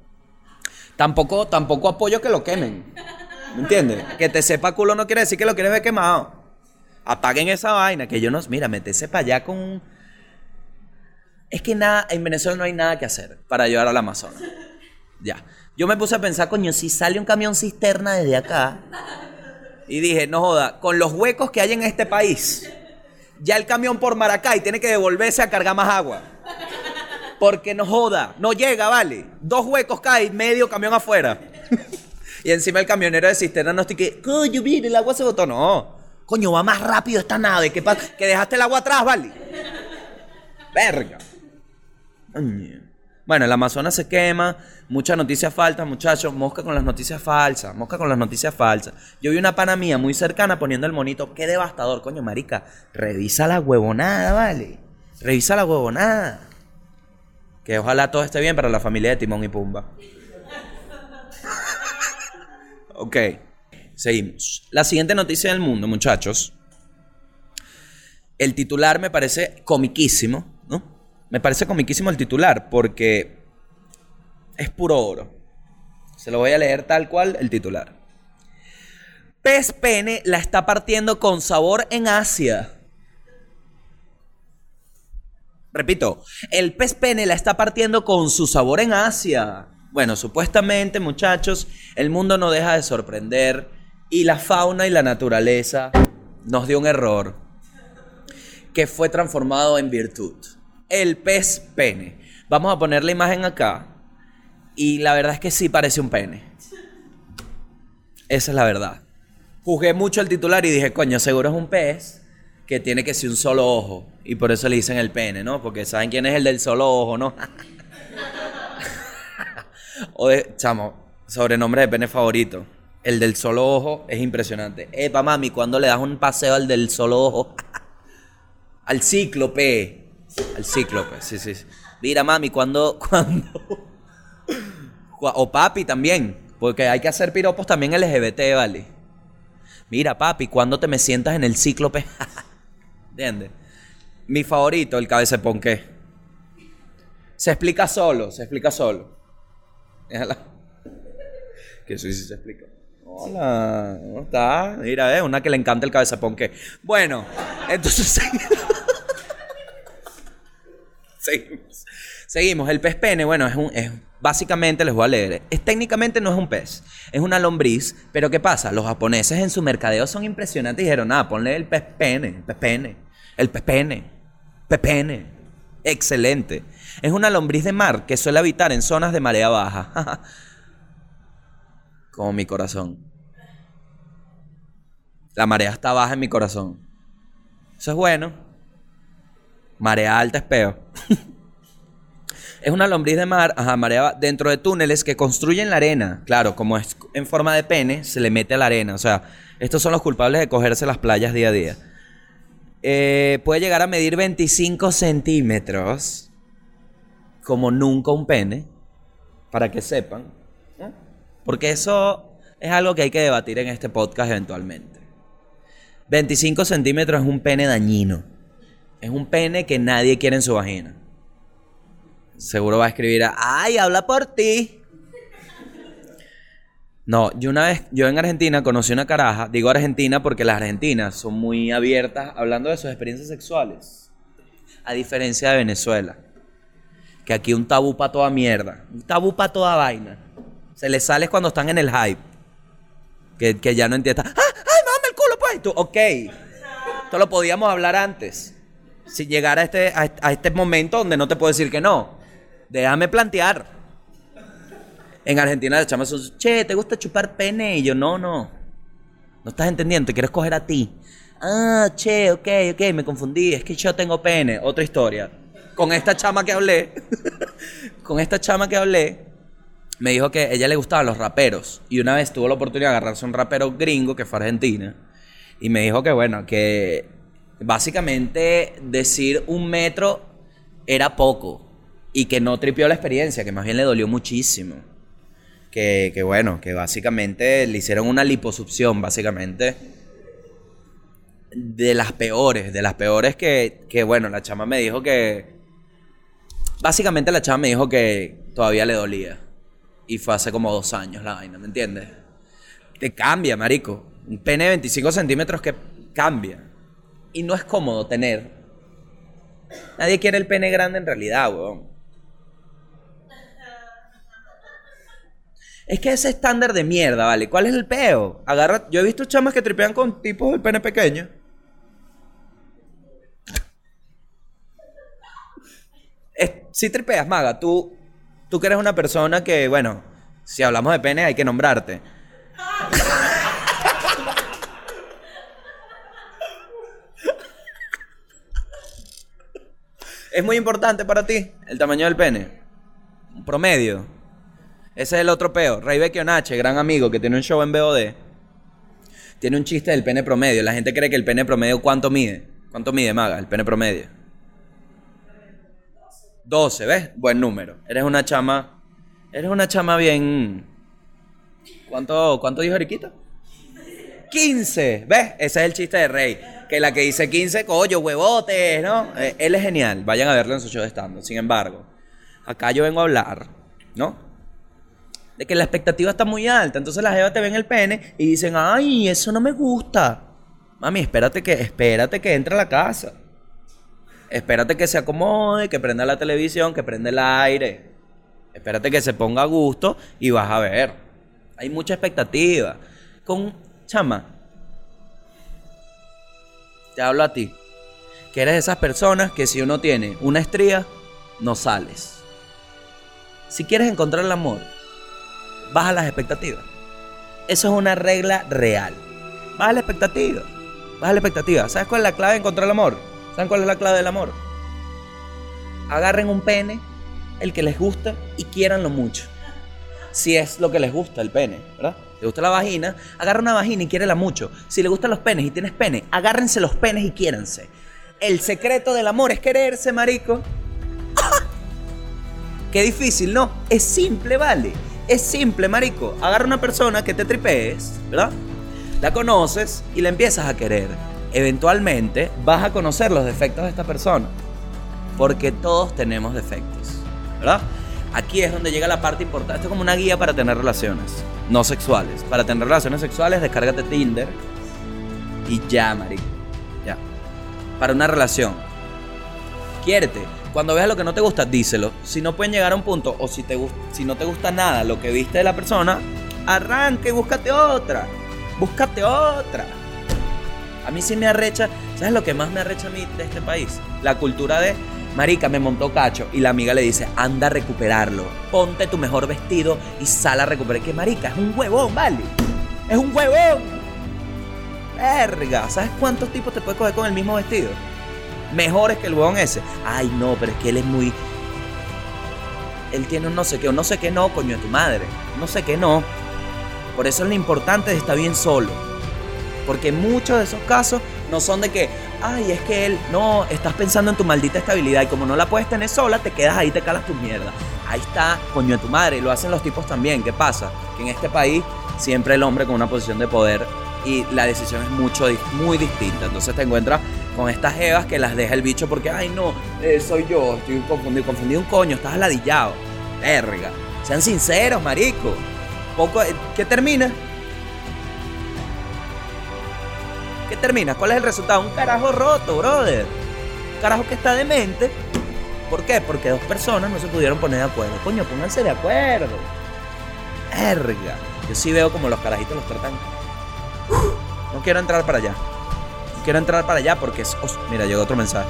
Tampoco, tampoco apoyo que lo quemen. ¿Me entiendes? Que te sepa culo no quiere decir que lo quieres ver quemado. Apaguen esa vaina. Que yo no. Mira, metese para allá con. Es que nada. En Venezuela no hay nada que hacer para llevar al Amazonas. Ya. Yo me puse a pensar, coño, si sale un camión cisterna desde acá. Y dije, no joda, con los huecos que hay en este país, ya el camión por Maracay tiene que devolverse a cargar más agua. Porque no joda, no llega, vale. Dos huecos cae, medio camión afuera. y encima el camionero de cisterna no estoy que, coño, mire, el agua se botó. No, coño, va más rápido esta nave. que Que dejaste el agua atrás, vale. Verga. Coño. Bueno, el Amazonas se quema, muchas noticias falsas, muchachos, mosca con las noticias falsas, mosca con las noticias falsas. Yo vi una pana mía muy cercana poniendo el monito, qué devastador, coño, marica, revisa la huevonada, ¿vale? Revisa la huevonada. Que ojalá todo esté bien para la familia de Timón y Pumba. ok, seguimos. La siguiente noticia del mundo, muchachos. El titular me parece comiquísimo. Me parece comiquísimo el titular porque es puro oro. Se lo voy a leer tal cual el titular. Pez pene la está partiendo con sabor en Asia. Repito, el pez pene la está partiendo con su sabor en Asia. Bueno, supuestamente, muchachos, el mundo no deja de sorprender y la fauna y la naturaleza nos dio un error que fue transformado en virtud el pez pene. Vamos a poner la imagen acá. Y la verdad es que sí parece un pene. Esa es la verdad. Juzgué mucho el titular y dije, coño, seguro es un pez que tiene que ser un solo ojo. Y por eso le dicen el pene, ¿no? Porque saben quién es el del solo ojo, ¿no? chamo, sobrenombre de pene favorito. El del solo ojo es impresionante. Epa, mami, cuando le das un paseo al del solo ojo? al cíclope. Al cíclope, sí, sí. Mira, mami, cuando, cuando. O papi también. Porque hay que hacer piropos también LGBT, ¿vale? Mira, papi, cuando te me sientas en el cíclope? ¿Entiendes? Mi favorito, el cabeza ponqué. Se explica solo, se explica solo. Déjala. Que sí se explica. Hola, ¿cómo estás? Mira, es una que le encanta el cabeza ponqué. Bueno, entonces. Seguimos. Seguimos. El pez pene, bueno, es un. Es, básicamente les voy a leer. Es, técnicamente no es un pez, es una lombriz. Pero ¿qué pasa? Los japoneses en su mercadeo son impresionantes. Dijeron, nada, ponle el pez pene, el pez pene, el pez pene, pez pene. Excelente. Es una lombriz de mar que suele habitar en zonas de marea baja. Como mi corazón. La marea está baja en mi corazón. Eso es bueno. Marea alta es peor. es una lombriz de mar, ajá, marea dentro de túneles que construyen la arena. Claro, como es en forma de pene, se le mete a la arena. O sea, estos son los culpables de cogerse las playas día a día. Eh, puede llegar a medir 25 centímetros, como nunca un pene, para que sepan. Porque eso es algo que hay que debatir en este podcast eventualmente. 25 centímetros es un pene dañino. Es un pene que nadie quiere en su vagina. Seguro va a escribir, ay, habla por ti. No, yo una vez, yo en Argentina conocí una caraja, digo Argentina porque las argentinas son muy abiertas hablando de sus experiencias sexuales. A diferencia de Venezuela, que aquí un tabú para toda mierda, un tabú para toda vaina. Se les sale cuando están en el hype. Que, ya no entiendan, ¡ah! ¡ay, mame el culo, pues! Tú, ok. Esto lo podíamos hablar antes si llegara a este, a, este momento donde no te puedo decir que no. Déjame plantear. En Argentina le echamos che, ¿te gusta chupar pene? Y yo, no, no. No estás entendiendo, te quiero escoger a ti. Ah, che, ok, ok, me confundí, es que yo tengo pene. Otra historia. Con esta chama que hablé, con esta chama que hablé, me dijo que ella le gustaban los raperos. Y una vez tuvo la oportunidad de agarrarse a un rapero gringo que fue a Argentina. Y me dijo que, bueno, que básicamente decir un metro era poco. Y que no tripió la experiencia, que más bien le dolió muchísimo. Que, que bueno, que básicamente le hicieron una liposucción, básicamente. De las peores, de las peores que, que bueno, la chama me dijo que... Básicamente la chama me dijo que todavía le dolía. Y fue hace como dos años la vaina, ¿me entiendes? Te cambia, marico. Un pene de 25 centímetros que cambia. Y no es cómodo tener. Nadie quiere el pene grande en realidad, weón. Es que ese estándar de mierda, ¿vale? ¿Cuál es el peo? Agarra... Yo he visto chamas que tripean con tipos de pene pequeño. Es- si tripeas, maga, tú, tú que eres una persona que, bueno, si hablamos de pene hay que nombrarte. Es muy importante para ti el tamaño del pene. Un promedio. Ese es el otro peo. Ray Onache, gran amigo que tiene un show en BOD, tiene un chiste del pene promedio. La gente cree que el pene promedio, ¿cuánto mide? ¿Cuánto mide, maga? El pene promedio. 12, ¿ves? Buen número. Eres una chama. Eres una chama bien. ¿Cuánto, cuánto dijo Eriquita? 15, ¿ves? Ese es el chiste de Rey. Que la que dice 15, coño, huevotes, ¿no? Eh, él es genial. Vayan a verlo en su show de stand Sin embargo, acá yo vengo a hablar, ¿no? De que la expectativa está muy alta. Entonces las jevas te ven el pene y dicen, ay, eso no me gusta. Mami, espérate que, espérate que entre a la casa. Espérate que se acomode, que prenda la televisión, que prenda el aire. Espérate que se ponga a gusto y vas a ver. Hay mucha expectativa. Con chama, te hablo a ti. Que eres de esas personas que si uno tiene una estría, no sales. Si quieres encontrar el amor, baja las expectativas. Eso es una regla real. Baja la expectativa. Baja la expectativa. ¿Sabes cuál es la clave de encontrar el amor? ¿Saben cuál es la clave del amor? Agarren un pene, el que les gusta, y quieranlo mucho. Si es lo que les gusta el pene, ¿verdad? ¿Te gusta la vagina? Agarra una vagina y quiérela mucho. Si le gustan los penes y tienes pene, agárrense los penes y quiéranse. El secreto del amor es quererse, marico. Qué difícil, ¿no? Es simple, vale. Es simple, marico. Agarra una persona que te tripees, ¿verdad? La conoces y la empiezas a querer. Eventualmente vas a conocer los defectos de esta persona. Porque todos tenemos defectos, ¿verdad? Aquí es donde llega la parte importante. Esto es como una guía para tener relaciones no sexuales. Para tener relaciones sexuales, descárgate Tinder y ya, marico. Ya. Para una relación, quiérete. Cuando veas lo que no te gusta, díselo. Si no pueden llegar a un punto, o si, te, si no te gusta nada lo que viste de la persona, arranca y búscate otra. Búscate otra. A mí sí me arrecha. ¿Sabes lo que más me arrecha a mí de este país? La cultura de. Marica, me montó cacho. Y la amiga le dice, anda a recuperarlo. Ponte tu mejor vestido y sal a recuperar. Que marica, es un huevón, ¿vale? Es un huevón. Verga. ¿Sabes cuántos tipos te puedes coger con el mismo vestido? Mejores que el huevón ese. Ay, no, pero es que él es muy. Él tiene un no sé qué, o no sé qué no, coño de tu madre. No sé qué no. Por eso es lo importante de estar bien solo. Porque muchos de esos casos no son de que, ay, es que él, no, estás pensando en tu maldita estabilidad y como no la puedes tener sola, te quedas ahí, te calas tu mierda. Ahí está, coño de tu madre, y lo hacen los tipos también. ¿Qué pasa? Que en este país siempre el hombre con una posición de poder y la decisión es mucho, muy distinta. Entonces te encuentras con estas evas que las deja el bicho porque, ay, no, eh, soy yo, estoy confundido, confundido un coño, estás aladillado. Verga. Sean sinceros, marico. Poco, eh, ¿Qué termina? ¿Qué termina? ¿Cuál es el resultado? Un carajo roto, brother. Un carajo que está demente. ¿Por qué? Porque dos personas no se pudieron poner de acuerdo. Coño, pónganse de acuerdo. Verga. Yo sí veo como los carajitos los tratan. No quiero entrar para allá. No quiero entrar para allá porque es. Mira, llegó otro mensaje.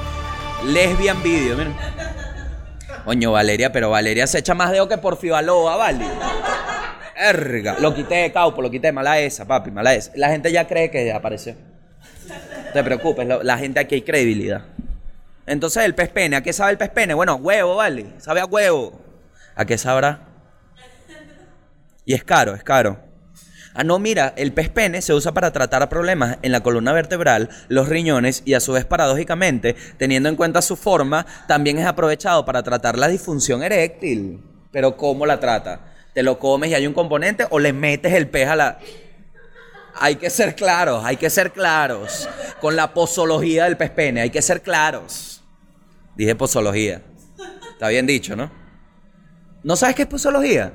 Lesbian video, miren. Coño, Valeria, pero Valeria se echa más dedo que por Fibaloa, ¿vale? Erga. Lo quité de caupo, lo quité mala esa, papi, mala esa. La gente ya cree que apareció. Te preocupes, la gente aquí hay credibilidad. Entonces, el pez pene, ¿a qué sabe el pez pene? Bueno, huevo, vale. Sabe a huevo. ¿A qué sabrá? Y es caro, es caro. Ah, no, mira, el pez pene se usa para tratar problemas en la columna vertebral, los riñones y a su vez paradójicamente, teniendo en cuenta su forma, también es aprovechado para tratar la disfunción eréctil. Pero ¿cómo la trata? ¿Te lo comes y hay un componente o le metes el pez a la... Hay que ser claros, hay que ser claros. Con la posología del pez pene, hay que ser claros. Dije posología. Está bien dicho, ¿no? ¿No sabes qué es posología?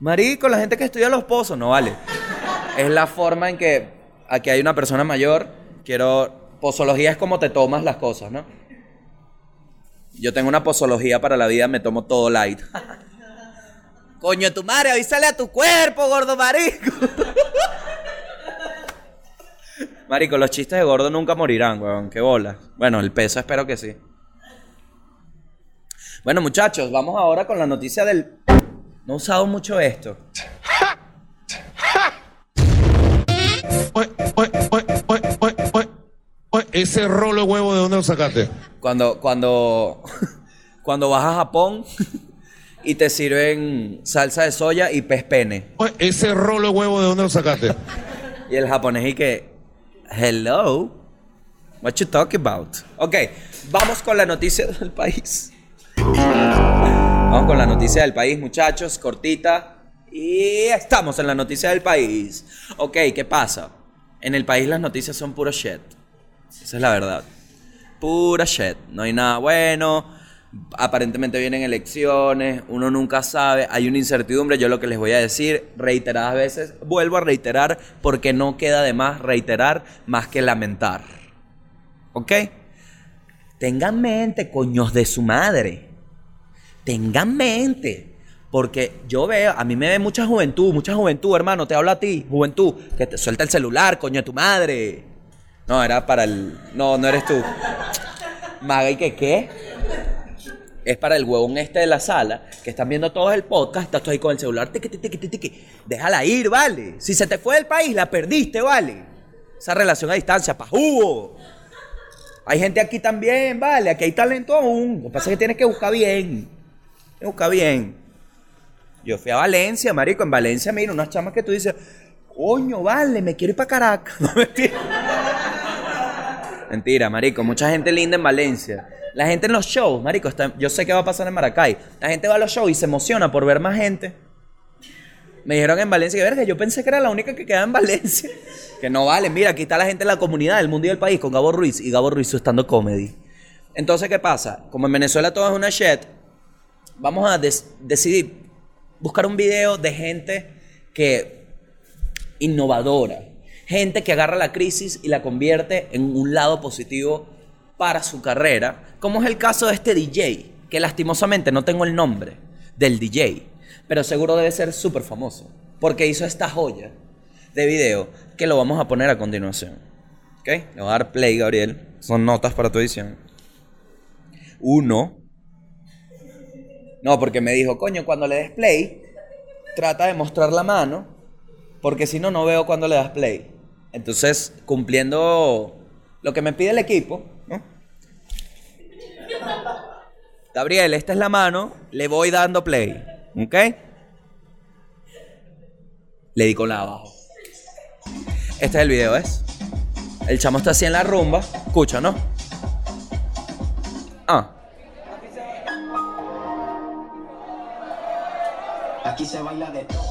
Marico, la gente que estudia los pozos, no vale. Es la forma en que aquí hay una persona mayor. Quiero. Posología es como te tomas las cosas, ¿no? Yo tengo una posología para la vida, me tomo todo light. Coño tu madre, avísale a tu cuerpo, gordo marico. Marico, los chistes de gordo nunca morirán, weón. Qué bola. Bueno, el peso espero que sí. Bueno, muchachos, vamos ahora con la noticia del. No he usado mucho esto. Ese rolo de huevo, ¿de dónde lo sacaste? Cuando, cuando, cuando vas a Japón y te sirven salsa de soya y pez pene. Ese rolo de huevo, ¿de dónde lo sacaste? Y el japonés y que, hello, what you talking about? Ok, vamos con la noticia del país. Vamos con la noticia del país, muchachos, cortita. Y estamos en la noticia del país. Ok, ¿qué pasa? En el país las noticias son puro shit. Esa es la verdad. Pura shit. No hay nada bueno. Aparentemente vienen elecciones. Uno nunca sabe. Hay una incertidumbre. Yo lo que les voy a decir reiteradas veces. Vuelvo a reiterar porque no queda de más reiterar más que lamentar. ¿Ok? Tengan mente, coños de su madre. Tengan mente. Porque yo veo, a mí me ve mucha juventud, mucha juventud, hermano. Te hablo a ti, juventud. Que te suelta el celular, coño de tu madre. No, era para el. No, no eres tú. Maga, ¿y qué qué? Es para el huevón este de la sala, que están viendo todos el podcast, estás tú ahí con el celular, tiqui. Déjala ir, vale. Si se te fue del país, la perdiste, vale. Esa relación a distancia, pa' jugo. Hay gente aquí también, vale. Aquí hay talento aún. Lo que pasa es que tienes que buscar bien. Tienes que buscar bien. Yo fui a Valencia, marico. En Valencia, mira, unas chamas que tú dices, coño, vale, me quiero ir para Caracas. No, mentira. Mentira, marico. Mucha gente linda en Valencia. La gente en los shows, marico, está- yo sé qué va a pasar en Maracay. La gente va a los shows y se emociona por ver más gente. Me dijeron en Valencia que verga, yo pensé que era la única que quedaba en Valencia. Que no vale, mira, aquí está la gente de la comunidad, del mundo y del país, con Gabo Ruiz y Gabo Ruiz su estando comedy. Entonces, ¿qué pasa? Como en Venezuela todo es una shit, vamos a decidir buscar un video de gente que innovadora, gente que agarra la crisis y la convierte en un lado positivo para su carrera, como es el caso de este DJ, que lastimosamente no tengo el nombre del DJ, pero seguro debe ser súper famoso, porque hizo esta joya de video que lo vamos a poner a continuación. ¿Ok? Le voy a dar play, Gabriel. Son notas para tu edición. Uno. No, porque me dijo, coño, cuando le des play, trata de mostrar la mano, porque si no, no veo cuando le das play. Entonces, cumpliendo lo que me pide el equipo. Gabriel, esta es la mano, le voy dando play, ¿ok? Le di con la abajo. Este es el video, ¿ves? El chamo está así en la rumba, escucha, ¿no? Ah. Aquí se baila de todo.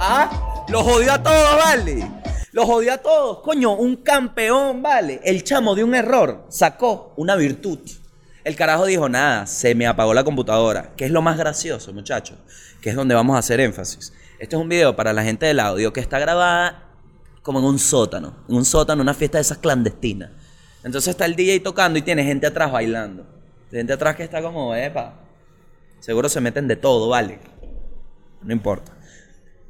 Ah, los jodió a todos, vale. Los jodió a todos. Coño, un campeón, vale. El chamo de un error sacó una virtud. El carajo dijo, nada, se me apagó la computadora. Que es lo más gracioso, muchachos. Que es donde vamos a hacer énfasis. Este es un video para la gente del audio que está grabada como en un sótano. En un sótano, una fiesta de esas clandestinas. Entonces está el DJ tocando y tiene gente atrás bailando. Gente atrás que está como, epa. Seguro se meten de todo, vale. No importa.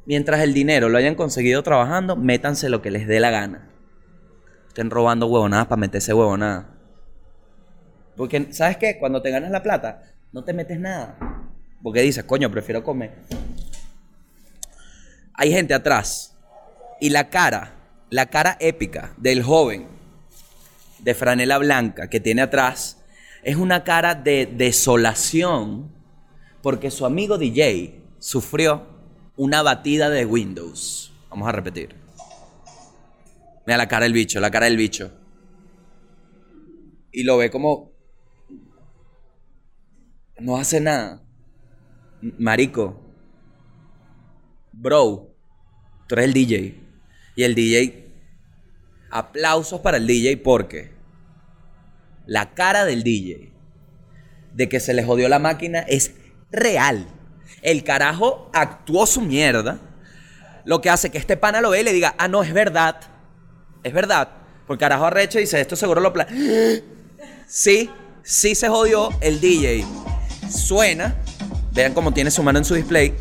Mientras el dinero lo hayan conseguido trabajando, métanse lo que les dé la gana. Estén robando huevonadas para meterse huevonadas. Porque, ¿sabes qué? Cuando te ganas la plata, no te metes nada. Porque dices, coño, prefiero comer hay gente atrás. Y la cara, la cara épica del joven de franela blanca que tiene atrás es una cara de desolación porque su amigo DJ sufrió una batida de Windows. Vamos a repetir. Mira la cara del bicho, la cara del bicho. Y lo ve como... No hace nada. Marico. Bro. Tú eres el DJ. Y el DJ... Aplausos para el DJ porque... La cara del DJ de que se le jodió la máquina es real. El carajo actuó su mierda. Lo que hace que este pana lo ve y le diga, ah, no, es verdad. Es verdad. Porque carajo arrecho dice, esto seguro lo... pla-". Sí, sí se jodió el DJ. Suena. Vean cómo tiene su mano en su display.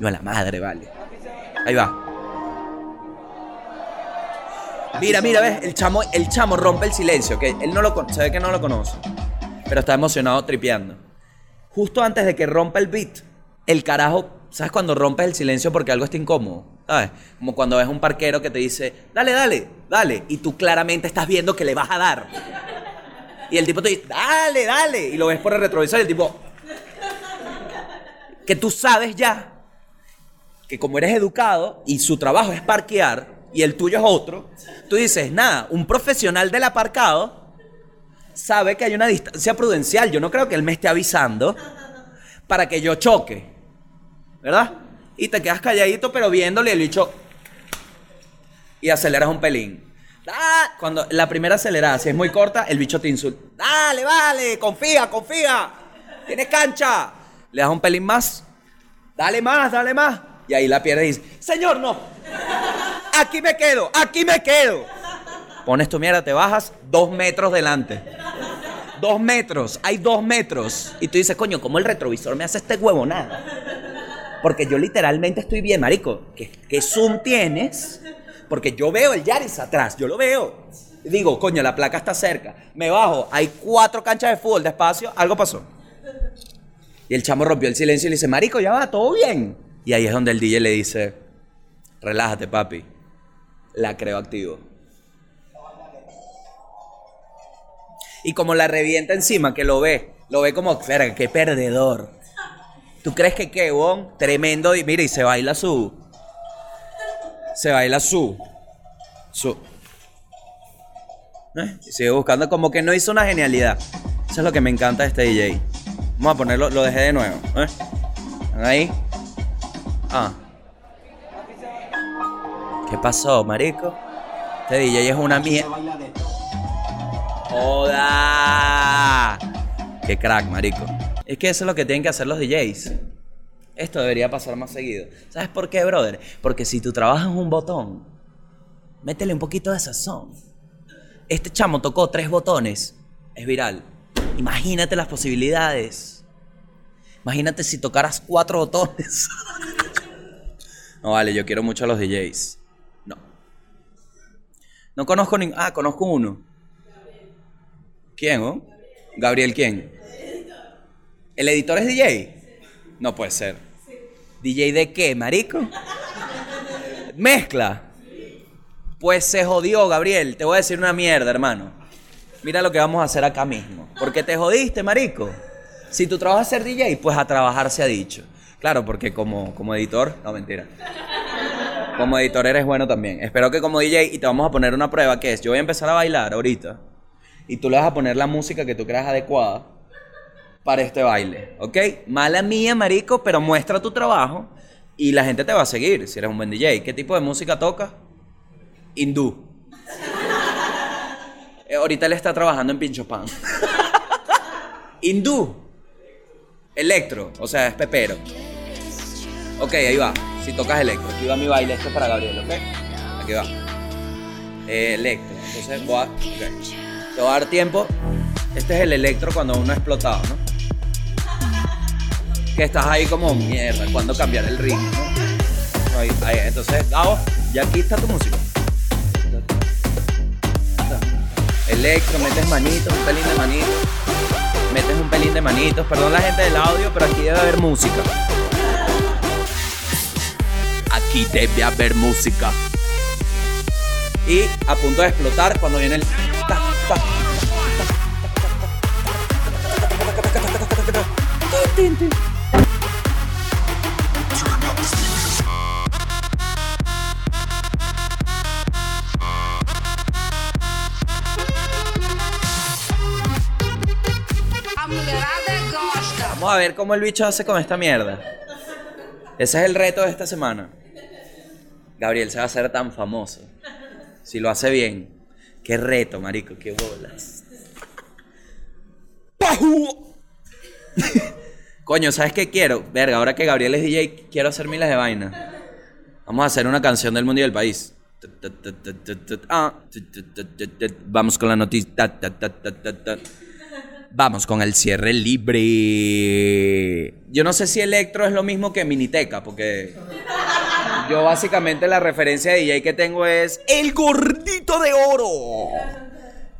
No a la madre, vale. Ahí va. Mira, mira, ves, el chamo, el chamo rompe el silencio, que él no lo se ve que no lo conoce, pero está emocionado tripeando. Justo antes de que rompa el beat, el carajo, ¿sabes cuando rompes el silencio porque algo está incómodo? ¿Sabes? Como cuando ves un parquero que te dice, dale, dale, dale, y tú claramente estás viendo que le vas a dar. Y el tipo te dice, dale, dale, y lo ves por el retrovisor y el tipo, que tú sabes ya que como eres educado y su trabajo es parquear y el tuyo es otro, tú dices, nada, un profesional del aparcado sabe que hay una distancia prudencial. Yo no creo que él me esté avisando para que yo choque, ¿verdad? Y te quedas calladito pero viéndole el bicho y aceleras un pelín. Cuando la primera acelerada, si es muy corta, el bicho te insulta. Dale, vale, confía, confía. Tienes cancha. Le das un pelín más. Dale más, dale más. Y ahí la pierdes y dices, Señor, no. Aquí me quedo, aquí me quedo. Pones tu mierda, te bajas dos metros delante. Dos metros, hay dos metros. Y tú dices, coño, ¿cómo el retrovisor me hace este huevo nada? Porque yo literalmente estoy bien, marico. ¿Qué, qué zoom tienes? Porque yo veo el Yaris atrás, yo lo veo. Y digo, coño, la placa está cerca. Me bajo, hay cuatro canchas de fútbol despacio, algo pasó. Y el chamo rompió el silencio y le dice, marico, ya va, todo bien. Y ahí es donde el DJ le dice, relájate, papi. La creo activo. Y como la revienta encima, que lo ve, lo ve como, verga, qué perdedor. ¿Tú crees que qué, bon? Tremendo. Mira, y se baila su. Se baila su. Su. ¿Eh? Y sigue buscando, como que no hizo una genialidad. Eso es lo que me encanta de este DJ. Vamos a ponerlo, lo dejé de nuevo. ¿eh? ¿Están ahí? Ah. ¿Qué pasó, marico? Este DJ es una mierda. ¡Joda! ¡Qué crack, marico! Es que eso es lo que tienen que hacer los DJs. Esto debería pasar más seguido. ¿Sabes por qué, brother? Porque si tú trabajas un botón, métele un poquito de sazón. Este chamo tocó tres botones. Es viral. Imagínate las posibilidades. Imagínate si tocaras cuatro botones. no vale, yo quiero mucho a los DJs. No. No conozco ningún. Ah, conozco uno. ¿Quién, oh? Gabriel, ¿quién? ¿El editor es DJ? No puede ser. ¿DJ de qué, marico? Mezcla. Pues se jodió, Gabriel. Te voy a decir una mierda, hermano. Mira lo que vamos a hacer acá mismo. Porque te jodiste, marico. Si tu trabajo es ser DJ, pues a trabajar se ha dicho. Claro, porque como, como editor, no mentira. Como editor eres bueno también. Espero que como DJ, y te vamos a poner una prueba que es, yo voy a empezar a bailar ahorita, y tú le vas a poner la música que tú creas adecuada para este baile, ¿ok? Mala mía, marico, pero muestra tu trabajo y la gente te va a seguir si eres un buen DJ. ¿Qué tipo de música tocas? Hindú. Eh, ahorita él está trabajando en Pincho Pan. Hindú. Electro, o sea, es pepero. Ok, ahí va. Si tocas electro, aquí va mi baile, esto es para Gabriel, ¿ok? Aquí va. Eh, electro. Entonces voy a. ok. Te voy a dar tiempo. Este es el electro cuando uno ha explotado, ¿no? Que estás ahí como mierda, cuando cambiar el ritmo. Ahí, ahí. Entonces, Gabo, ya aquí está tu música. Electro, metes manitos, un pelín de manitos. Metes un pelín de manitos. Perdón la gente del audio, pero aquí debe haber música. Aquí debe haber música. Y a punto de explotar cuando viene el. Vamos a ver cómo el bicho hace con esta mierda. Ese es el reto de esta semana. Gabriel se va a hacer tan famoso. Si lo hace bien. Qué reto, marico, qué bolas. Coño, ¿sabes qué quiero? Verga, ahora que Gabriel es DJ, quiero hacer miles de vainas. Vamos a hacer una canción del mundo y del país. Vamos con la noticia. Vamos con el cierre libre. Yo no sé si Electro es lo mismo que Miniteca, porque yo básicamente la referencia de DJ que tengo es El Gordito de Oro.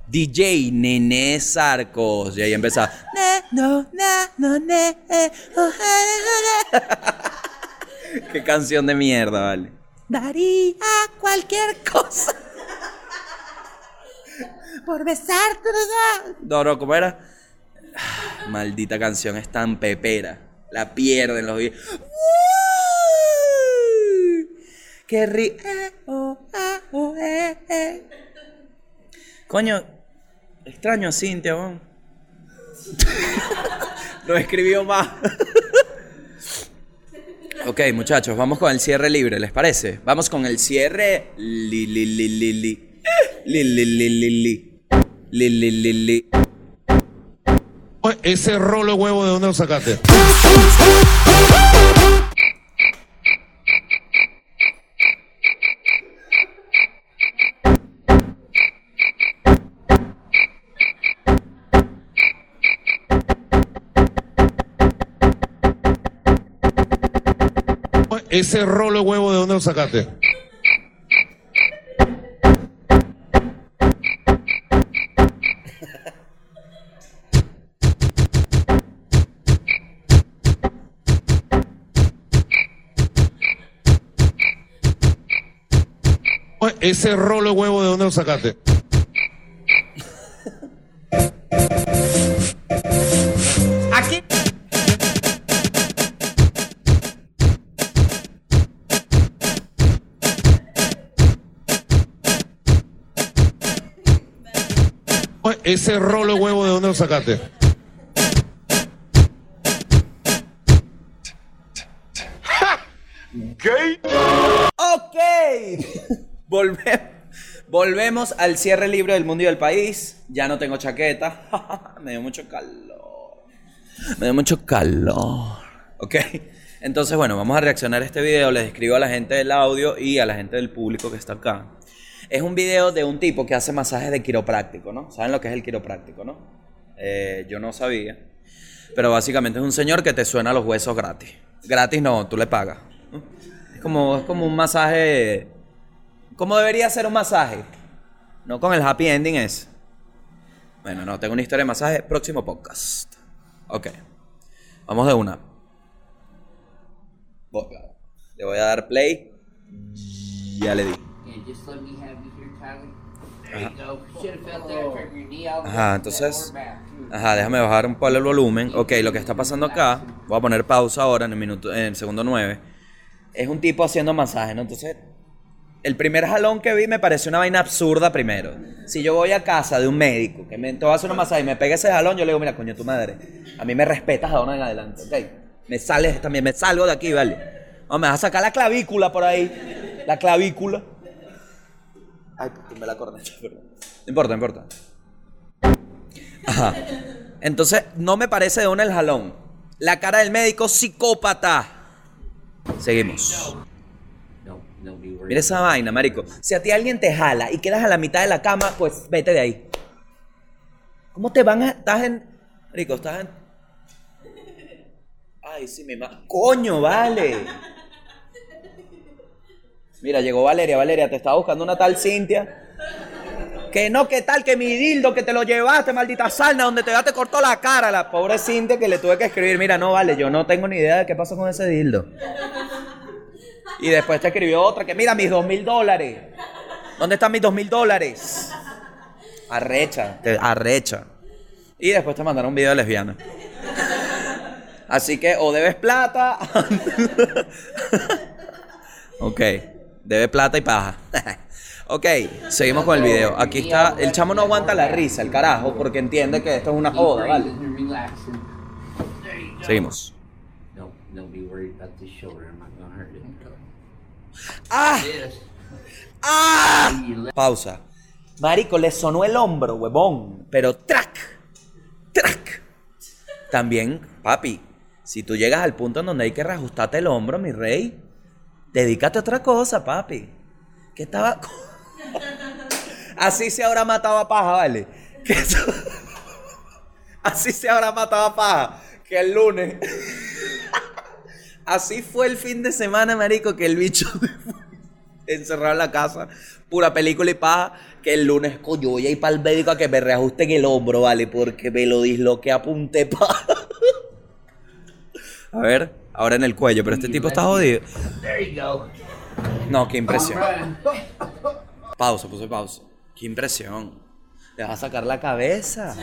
DJ Nene Sarcos. Y ahí empezaba. "Ne, no, na, no, ne, eh, oh, eh, eh, eh". Qué canción de mierda, vale. Daría cualquier cosa por besarte. No, no, ¿cómo era? Maldita canción es tan pepera. La pierden los videos. Qué ri... eh, oh, ah, oh, eh, eh. Coño, extraño a Cintia, weón. no escribió más. ok, muchachos, vamos con el cierre libre, ¿les parece? Vamos con el cierre. Li, li, li, li, li. Li, li, li, li, li. Li, li, li, li. Oye, Ese rolo de huevo, ¿de dónde lo sacaste? Ese rolo de huevo, ¿de dónde lo sacaste? Ese rolo de huevo, ¿de dónde lo sacaste? Ese rolo huevo, ¿de dónde lo sacaste? Ok. Volvemos. Volvemos al cierre libre del mundo y del país. Ya no tengo chaqueta. Me dio mucho calor. Me dio mucho calor. Ok. Entonces, bueno, vamos a reaccionar a este video. Les escribo a la gente del audio y a la gente del público que está acá. Es un video de un tipo que hace masajes de quiropráctico, ¿no? ¿Saben lo que es el quiropráctico, no? Eh, yo no sabía. Pero básicamente es un señor que te suena los huesos gratis. Gratis no, tú le pagas. Es como, es como un masaje. Como debería ser un masaje. No con el happy ending es. Bueno, no, tengo una historia de masaje. Próximo podcast. Ok. Vamos de una. Le voy a dar play. Ya le di. Ajá, entonces. Ajá, déjame bajar un poco el volumen. Ok, lo que está pasando acá. Voy a poner pausa ahora en el, minuto, en el segundo 9. Es un tipo haciendo masaje, ¿no? Entonces, el primer jalón que vi me pareció una vaina absurda primero. Si yo voy a casa de un médico que me te va a hacer un masaje y me pega ese jalón, yo le digo, mira, coño, tu madre, a mí me respetas ahora en adelante, ¿ok? Me sales también, me salgo de aquí, ¿vale? No, me vas a sacar la clavícula por ahí. La clavícula. Ay, me la corneta, perdón. No importa, no importa. Ajá. Entonces, no me parece de una el jalón. La cara del médico, psicópata. Seguimos. Mira esa vaina, marico. Si a ti alguien te jala y quedas a la mitad de la cama, pues vete de ahí. ¿Cómo te van a...? Estás en... Marico, estás en... Ay, sí, mi ma... Coño, vale. Mira, llegó Valeria. Valeria, te estaba buscando una tal Cintia. Que no, que tal, que mi dildo, que te lo llevaste, maldita salna, donde te, te cortó la cara. La pobre Cintia que le tuve que escribir. Mira, no, vale, yo no tengo ni idea de qué pasó con ese dildo. Y después te escribió otra que, mira, mis dos mil dólares. ¿Dónde están mis dos mil dólares? Arrecha, te arrecha. Y después te mandaron un video de lesbiana. Así que o debes plata. ok, debe plata y paja. ok, seguimos con el video. Aquí está, el chamo no aguanta la risa, el carajo, porque entiende que esto es una joda, ¿vale? Seguimos. ¡Ah! ¡Ah! Pausa. Marico, le sonó el hombro, huevón. Pero track. Track. También, papi, si tú llegas al punto en donde hay que reajustarte el hombro, mi rey, dedícate a otra cosa, papi. Que estaba. Así se habrá matado a paja, ¿vale? Así se habrá matado a paja. Que el lunes. Así fue el fin de semana, marico, que el bicho encerrado en la casa, pura película y paja, que el lunes coño voy a ir para el médico a que me reajusten el hombro, ¿vale? Porque me lo disloqué a punte paja. A ver, ahora en el cuello, pero este tipo está jodido. No, qué impresión. Pausa, puse pausa. Qué impresión. Le vas a sacar la cabeza.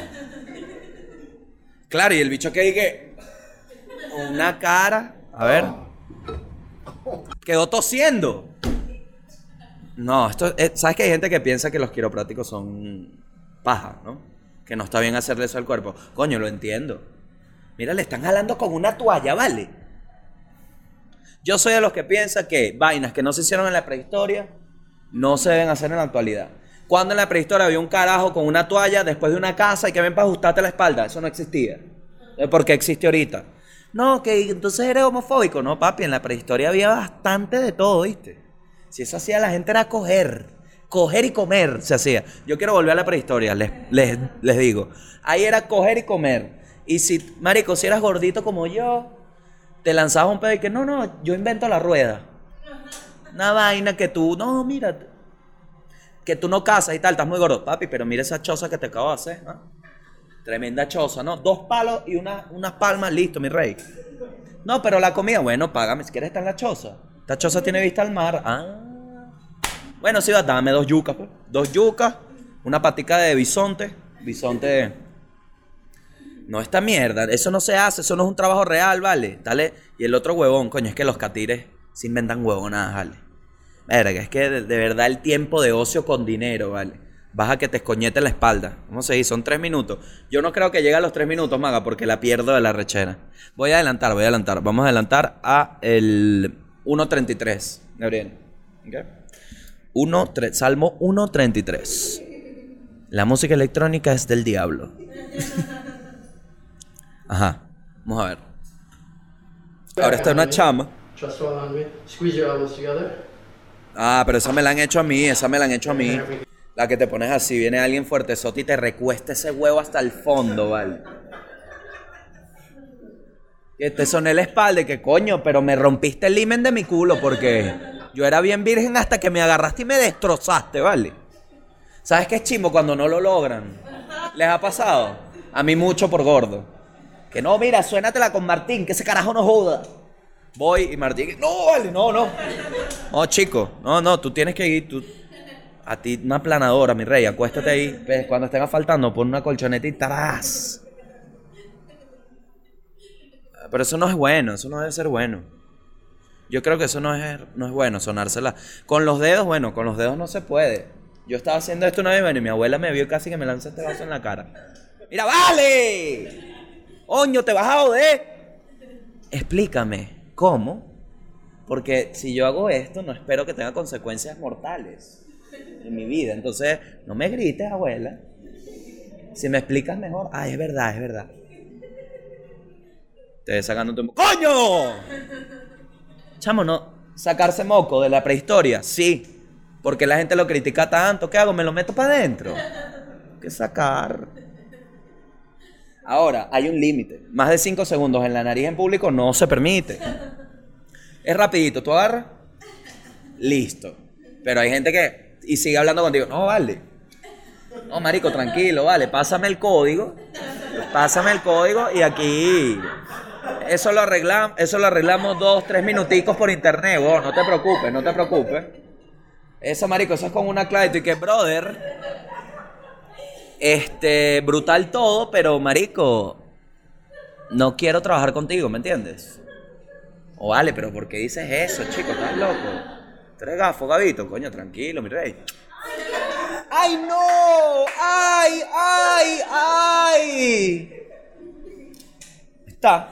Claro, y el bicho que dije. Una cara. A ver. Quedó tosiendo. No, esto. es- ¿Sabes que hay gente que piensa que los quiroprácticos son paja, ¿no? Que no está bien hacerle eso al cuerpo. Coño, lo entiendo. Mira, le están jalando con una toalla, ¿vale? Yo soy de los que piensa que vainas que no se hicieron en la prehistoria no se deben hacer en la actualidad. Cuando en la prehistoria había un carajo con una toalla después de una casa y que ven para ajustarte la espalda, eso no existía. ¿Por qué existe ahorita? No, que entonces eres homofóbico. No, papi, en la prehistoria había bastante de todo, ¿viste? Si eso hacía la gente era coger. Coger y comer se hacía. Yo quiero volver a la prehistoria, les, les, les digo. Ahí era coger y comer. Y si, marico, si eras gordito como yo, te lanzabas un pedo y que no, no, yo invento la rueda. Una vaina que tú, no, mira, que tú no casas y tal, estás muy gordo. Papi, pero mira esa choza que te acabo de hacer. Tremenda choza, ¿no? Dos palos y una, unas palmas, listo, mi rey. No, pero la comida, bueno, págame si quieres estar en la choza. Esta choza tiene vista al mar. Ah. Bueno, sí, dame dos yucas, pues. Dos yucas, una patica de bisonte. Bisonte. No, esta mierda, eso no se hace, eso no es un trabajo real, ¿vale? Dale. Y el otro huevón, coño, es que los catires se inventan huevonadas, ¿vale? Verga, es que de, verdad el tiempo de ocio con dinero, ¿vale? Vas a que te escoñete la espalda. ¿Cómo se dice? Son tres minutos. Yo no creo que llegue a los tres minutos, maga, porque la pierdo de la rechera. Voy a adelantar, voy a adelantar. Vamos a adelantar a el 1.33, Gabriel. ¿Ok? 1, tre- Salmo 1.33. La música electrónica es del diablo. Ajá. Vamos a ver. Ahora está una chama. Ah, pero esa me la han hecho a mí, esa me la han hecho a mí. La que te pones así, viene alguien fuerte y te recuesta ese huevo hasta el fondo, ¿vale? Que te soné la espalda que coño, pero me rompiste el limen de mi culo porque yo era bien virgen hasta que me agarraste y me destrozaste, ¿vale? ¿Sabes qué es chimo cuando no lo logran? ¿Les ha pasado? A mí mucho por gordo. Que no, mira, suénatela con Martín, que ese carajo no joda. Voy y Martín, no, vale, no, no. No, chico, no, no, tú tienes que ir, tú... A ti una planadora, mi rey, acuéstate ahí. Ves, Cuando estén faltando, pon una colchoneta y tarás. Pero eso no es bueno, eso no debe ser bueno. Yo creo que eso no es, no es bueno, sonársela. Con los dedos, bueno, con los dedos no se puede. Yo estaba haciendo esto una vez bueno, y mi abuela me vio casi que me lanza este vaso en la cara. ¡Mira, vale! ¡Oño, te vas a joder! Explícame, ¿cómo? Porque si yo hago esto, no espero que tenga consecuencias mortales en mi vida. Entonces, no me grites, abuela. Si me explicas mejor, ah, es verdad, es verdad. Te sacando tu... ¡Coño! Chamo, no. Sacarse moco de la prehistoria, sí. Porque la gente lo critica tanto. ¿Qué hago? ¿Me lo meto para adentro? ¿Qué sacar? Ahora, hay un límite. Más de 5 segundos en la nariz en público no se permite. Es rapidito, tú agarras, listo. Pero hay gente que... Y sigue hablando contigo. No, vale. No, marico, tranquilo, vale. Pásame el código. Pásame el código y aquí... Eso lo arreglamos, eso lo arreglamos dos, tres minuticos por internet. No te preocupes, no te preocupes. Eso, marico, eso es con una clave. Y que, brother, este, brutal todo, pero, marico, no quiero trabajar contigo, ¿me entiendes? O vale, pero ¿por qué dices eso, chico? ¿Estás loco? Tú eres gafo, Gabito, coño, tranquilo, mi rey. ¡Ay, no! ¡Ay, ay, ay! Está.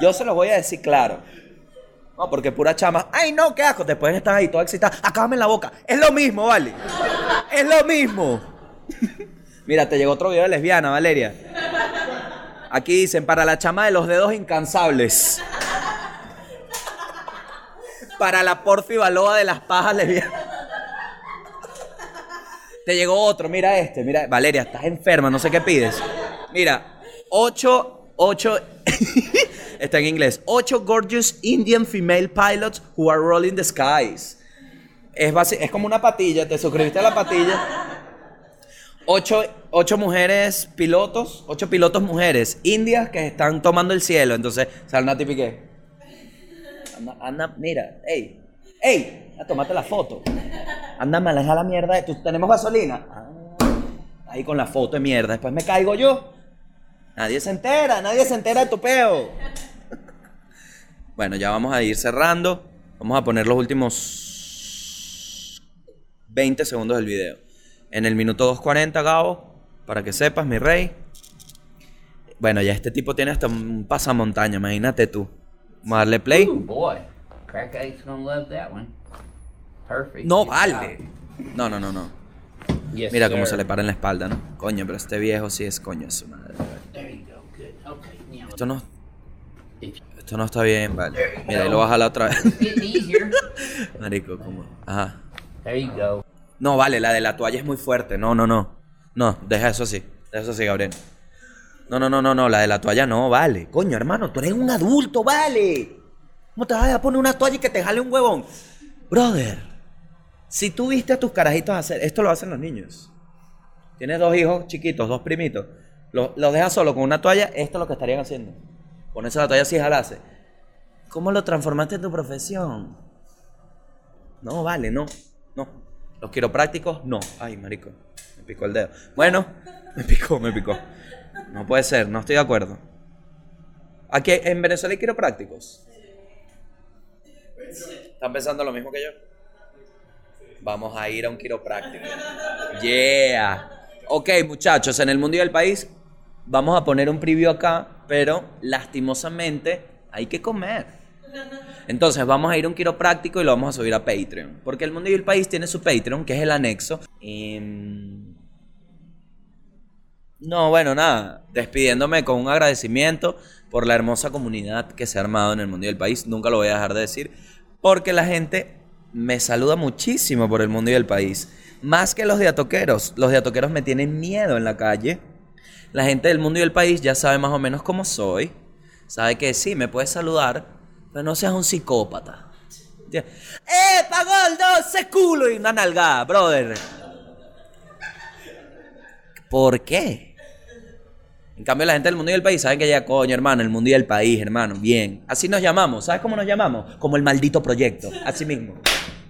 Yo se lo voy a decir claro. No, porque pura chama. ¡Ay, no! ¡Qué asco! Después están ahí toda excitada. Acábame en la boca. Es lo mismo, ¿vale? Es lo mismo. Mira, te llegó otro video de lesbiana, Valeria. Aquí dicen, para la chama de los dedos incansables. Para la porfi baloa de las pajas lesbianas. Te llegó otro, mira este, mira, Valeria, estás enferma, no sé qué pides. Mira, ocho, ocho, está en inglés, ocho gorgeous Indian female pilots who are rolling the skies. Es, es como una patilla, te suscribiste a la patilla. Ocho, ocho mujeres pilotos, ocho pilotos mujeres indias que están tomando el cielo. Entonces, sale Nati Piqué. Anda, anda, mira, ey, ey, a tomate la foto. Anda, me aleja la mierda. ¿Tú, ¿Tenemos gasolina? Ah, ahí con la foto de mierda. Después me caigo yo. Nadie se entera, nadie se entera de tu peo. Bueno, ya vamos a ir cerrando. Vamos a poner los últimos 20 segundos del video. En el minuto 2.40, Gabo, para que sepas, mi rey. Bueno, ya este tipo tiene hasta un pasamontaña, imagínate tú. Vamos a darle play. Ooh, boy. Crack addict's gonna love that one. Perfect. No vale. No, no, no, no. Yes, Mira cómo sir. se le para en la espalda, ¿no? Coño, pero este viejo sí es coño su madre. There you go. Good. Okay. Now, Esto no, esto no está bien, vale. Mira, ahí lo baja la otra vez. Marico, ¿cómo? Ajá. There you go. No, vale, la de la toalla es muy fuerte. No, no, no. No, deja eso así. Deja eso así, Gabriel. No, no, no, no, no. La de la toalla no, vale. Coño, hermano, tú eres un adulto, vale. ¿Cómo te vas a poner una toalla y que te jale un huevón? Brother, si tú viste a tus carajitos hacer, esto lo hacen los niños. Tienes dos hijos chiquitos, dos primitos. Los, los dejas solo con una toalla, esto es lo que estarían haciendo. Ponerse la toalla así y jalarse. ¿Cómo lo transformaste en tu profesión? No, vale, no. Los quiroprácticos, no. Ay, marico. Me picó el dedo. Bueno, me picó, me picó. No puede ser, no estoy de acuerdo. Aquí en Venezuela hay quiroprácticos. ¿Están pensando lo mismo que yo? Vamos a ir a un quiropráctico. Yeah. Ok, muchachos, en el mundo y el país vamos a poner un preview acá, pero lastimosamente hay que comer. Entonces vamos a ir a un quiropráctico y lo vamos a subir a Patreon. Porque el mundo y el país tiene su Patreon, que es el anexo. Em, No, bueno, nada. Despidiéndome con un agradecimiento por la hermosa comunidad que se ha armado en el mundo y el país. Nunca lo voy a dejar de decir. Porque la gente me saluda muchísimo por el mundo y el país. Más que los diatoqueros. Los diatoqueros me tienen miedo en la calle. La gente del mundo y el país ya sabe más o menos cómo soy. Sabe que sí, me puedes saludar, pero no seas un psicópata. ¡Eh, gordo! ¡Ese culo! Y una nalgada, brother. ¿Por qué? En cambio, la gente del mundo y del país sabe que ya, coño, hermano, el mundo y el país, hermano, bien. Así nos llamamos. ¿Sabes cómo nos llamamos? Como el maldito proyecto. Así mismo.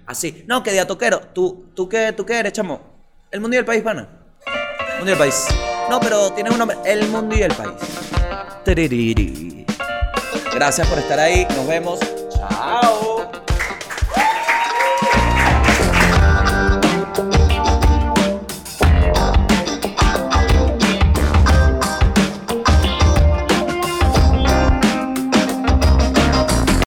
Así. No, que diatoquero. ¿Tú, tú, qué, ¿Tú qué eres, chamo? El mundo y el país, pana. El mundo y el país. No, pero tienes un nombre. El mundo y el país. Tiririri. Gracias por estar ahí. Nos vemos. Chao.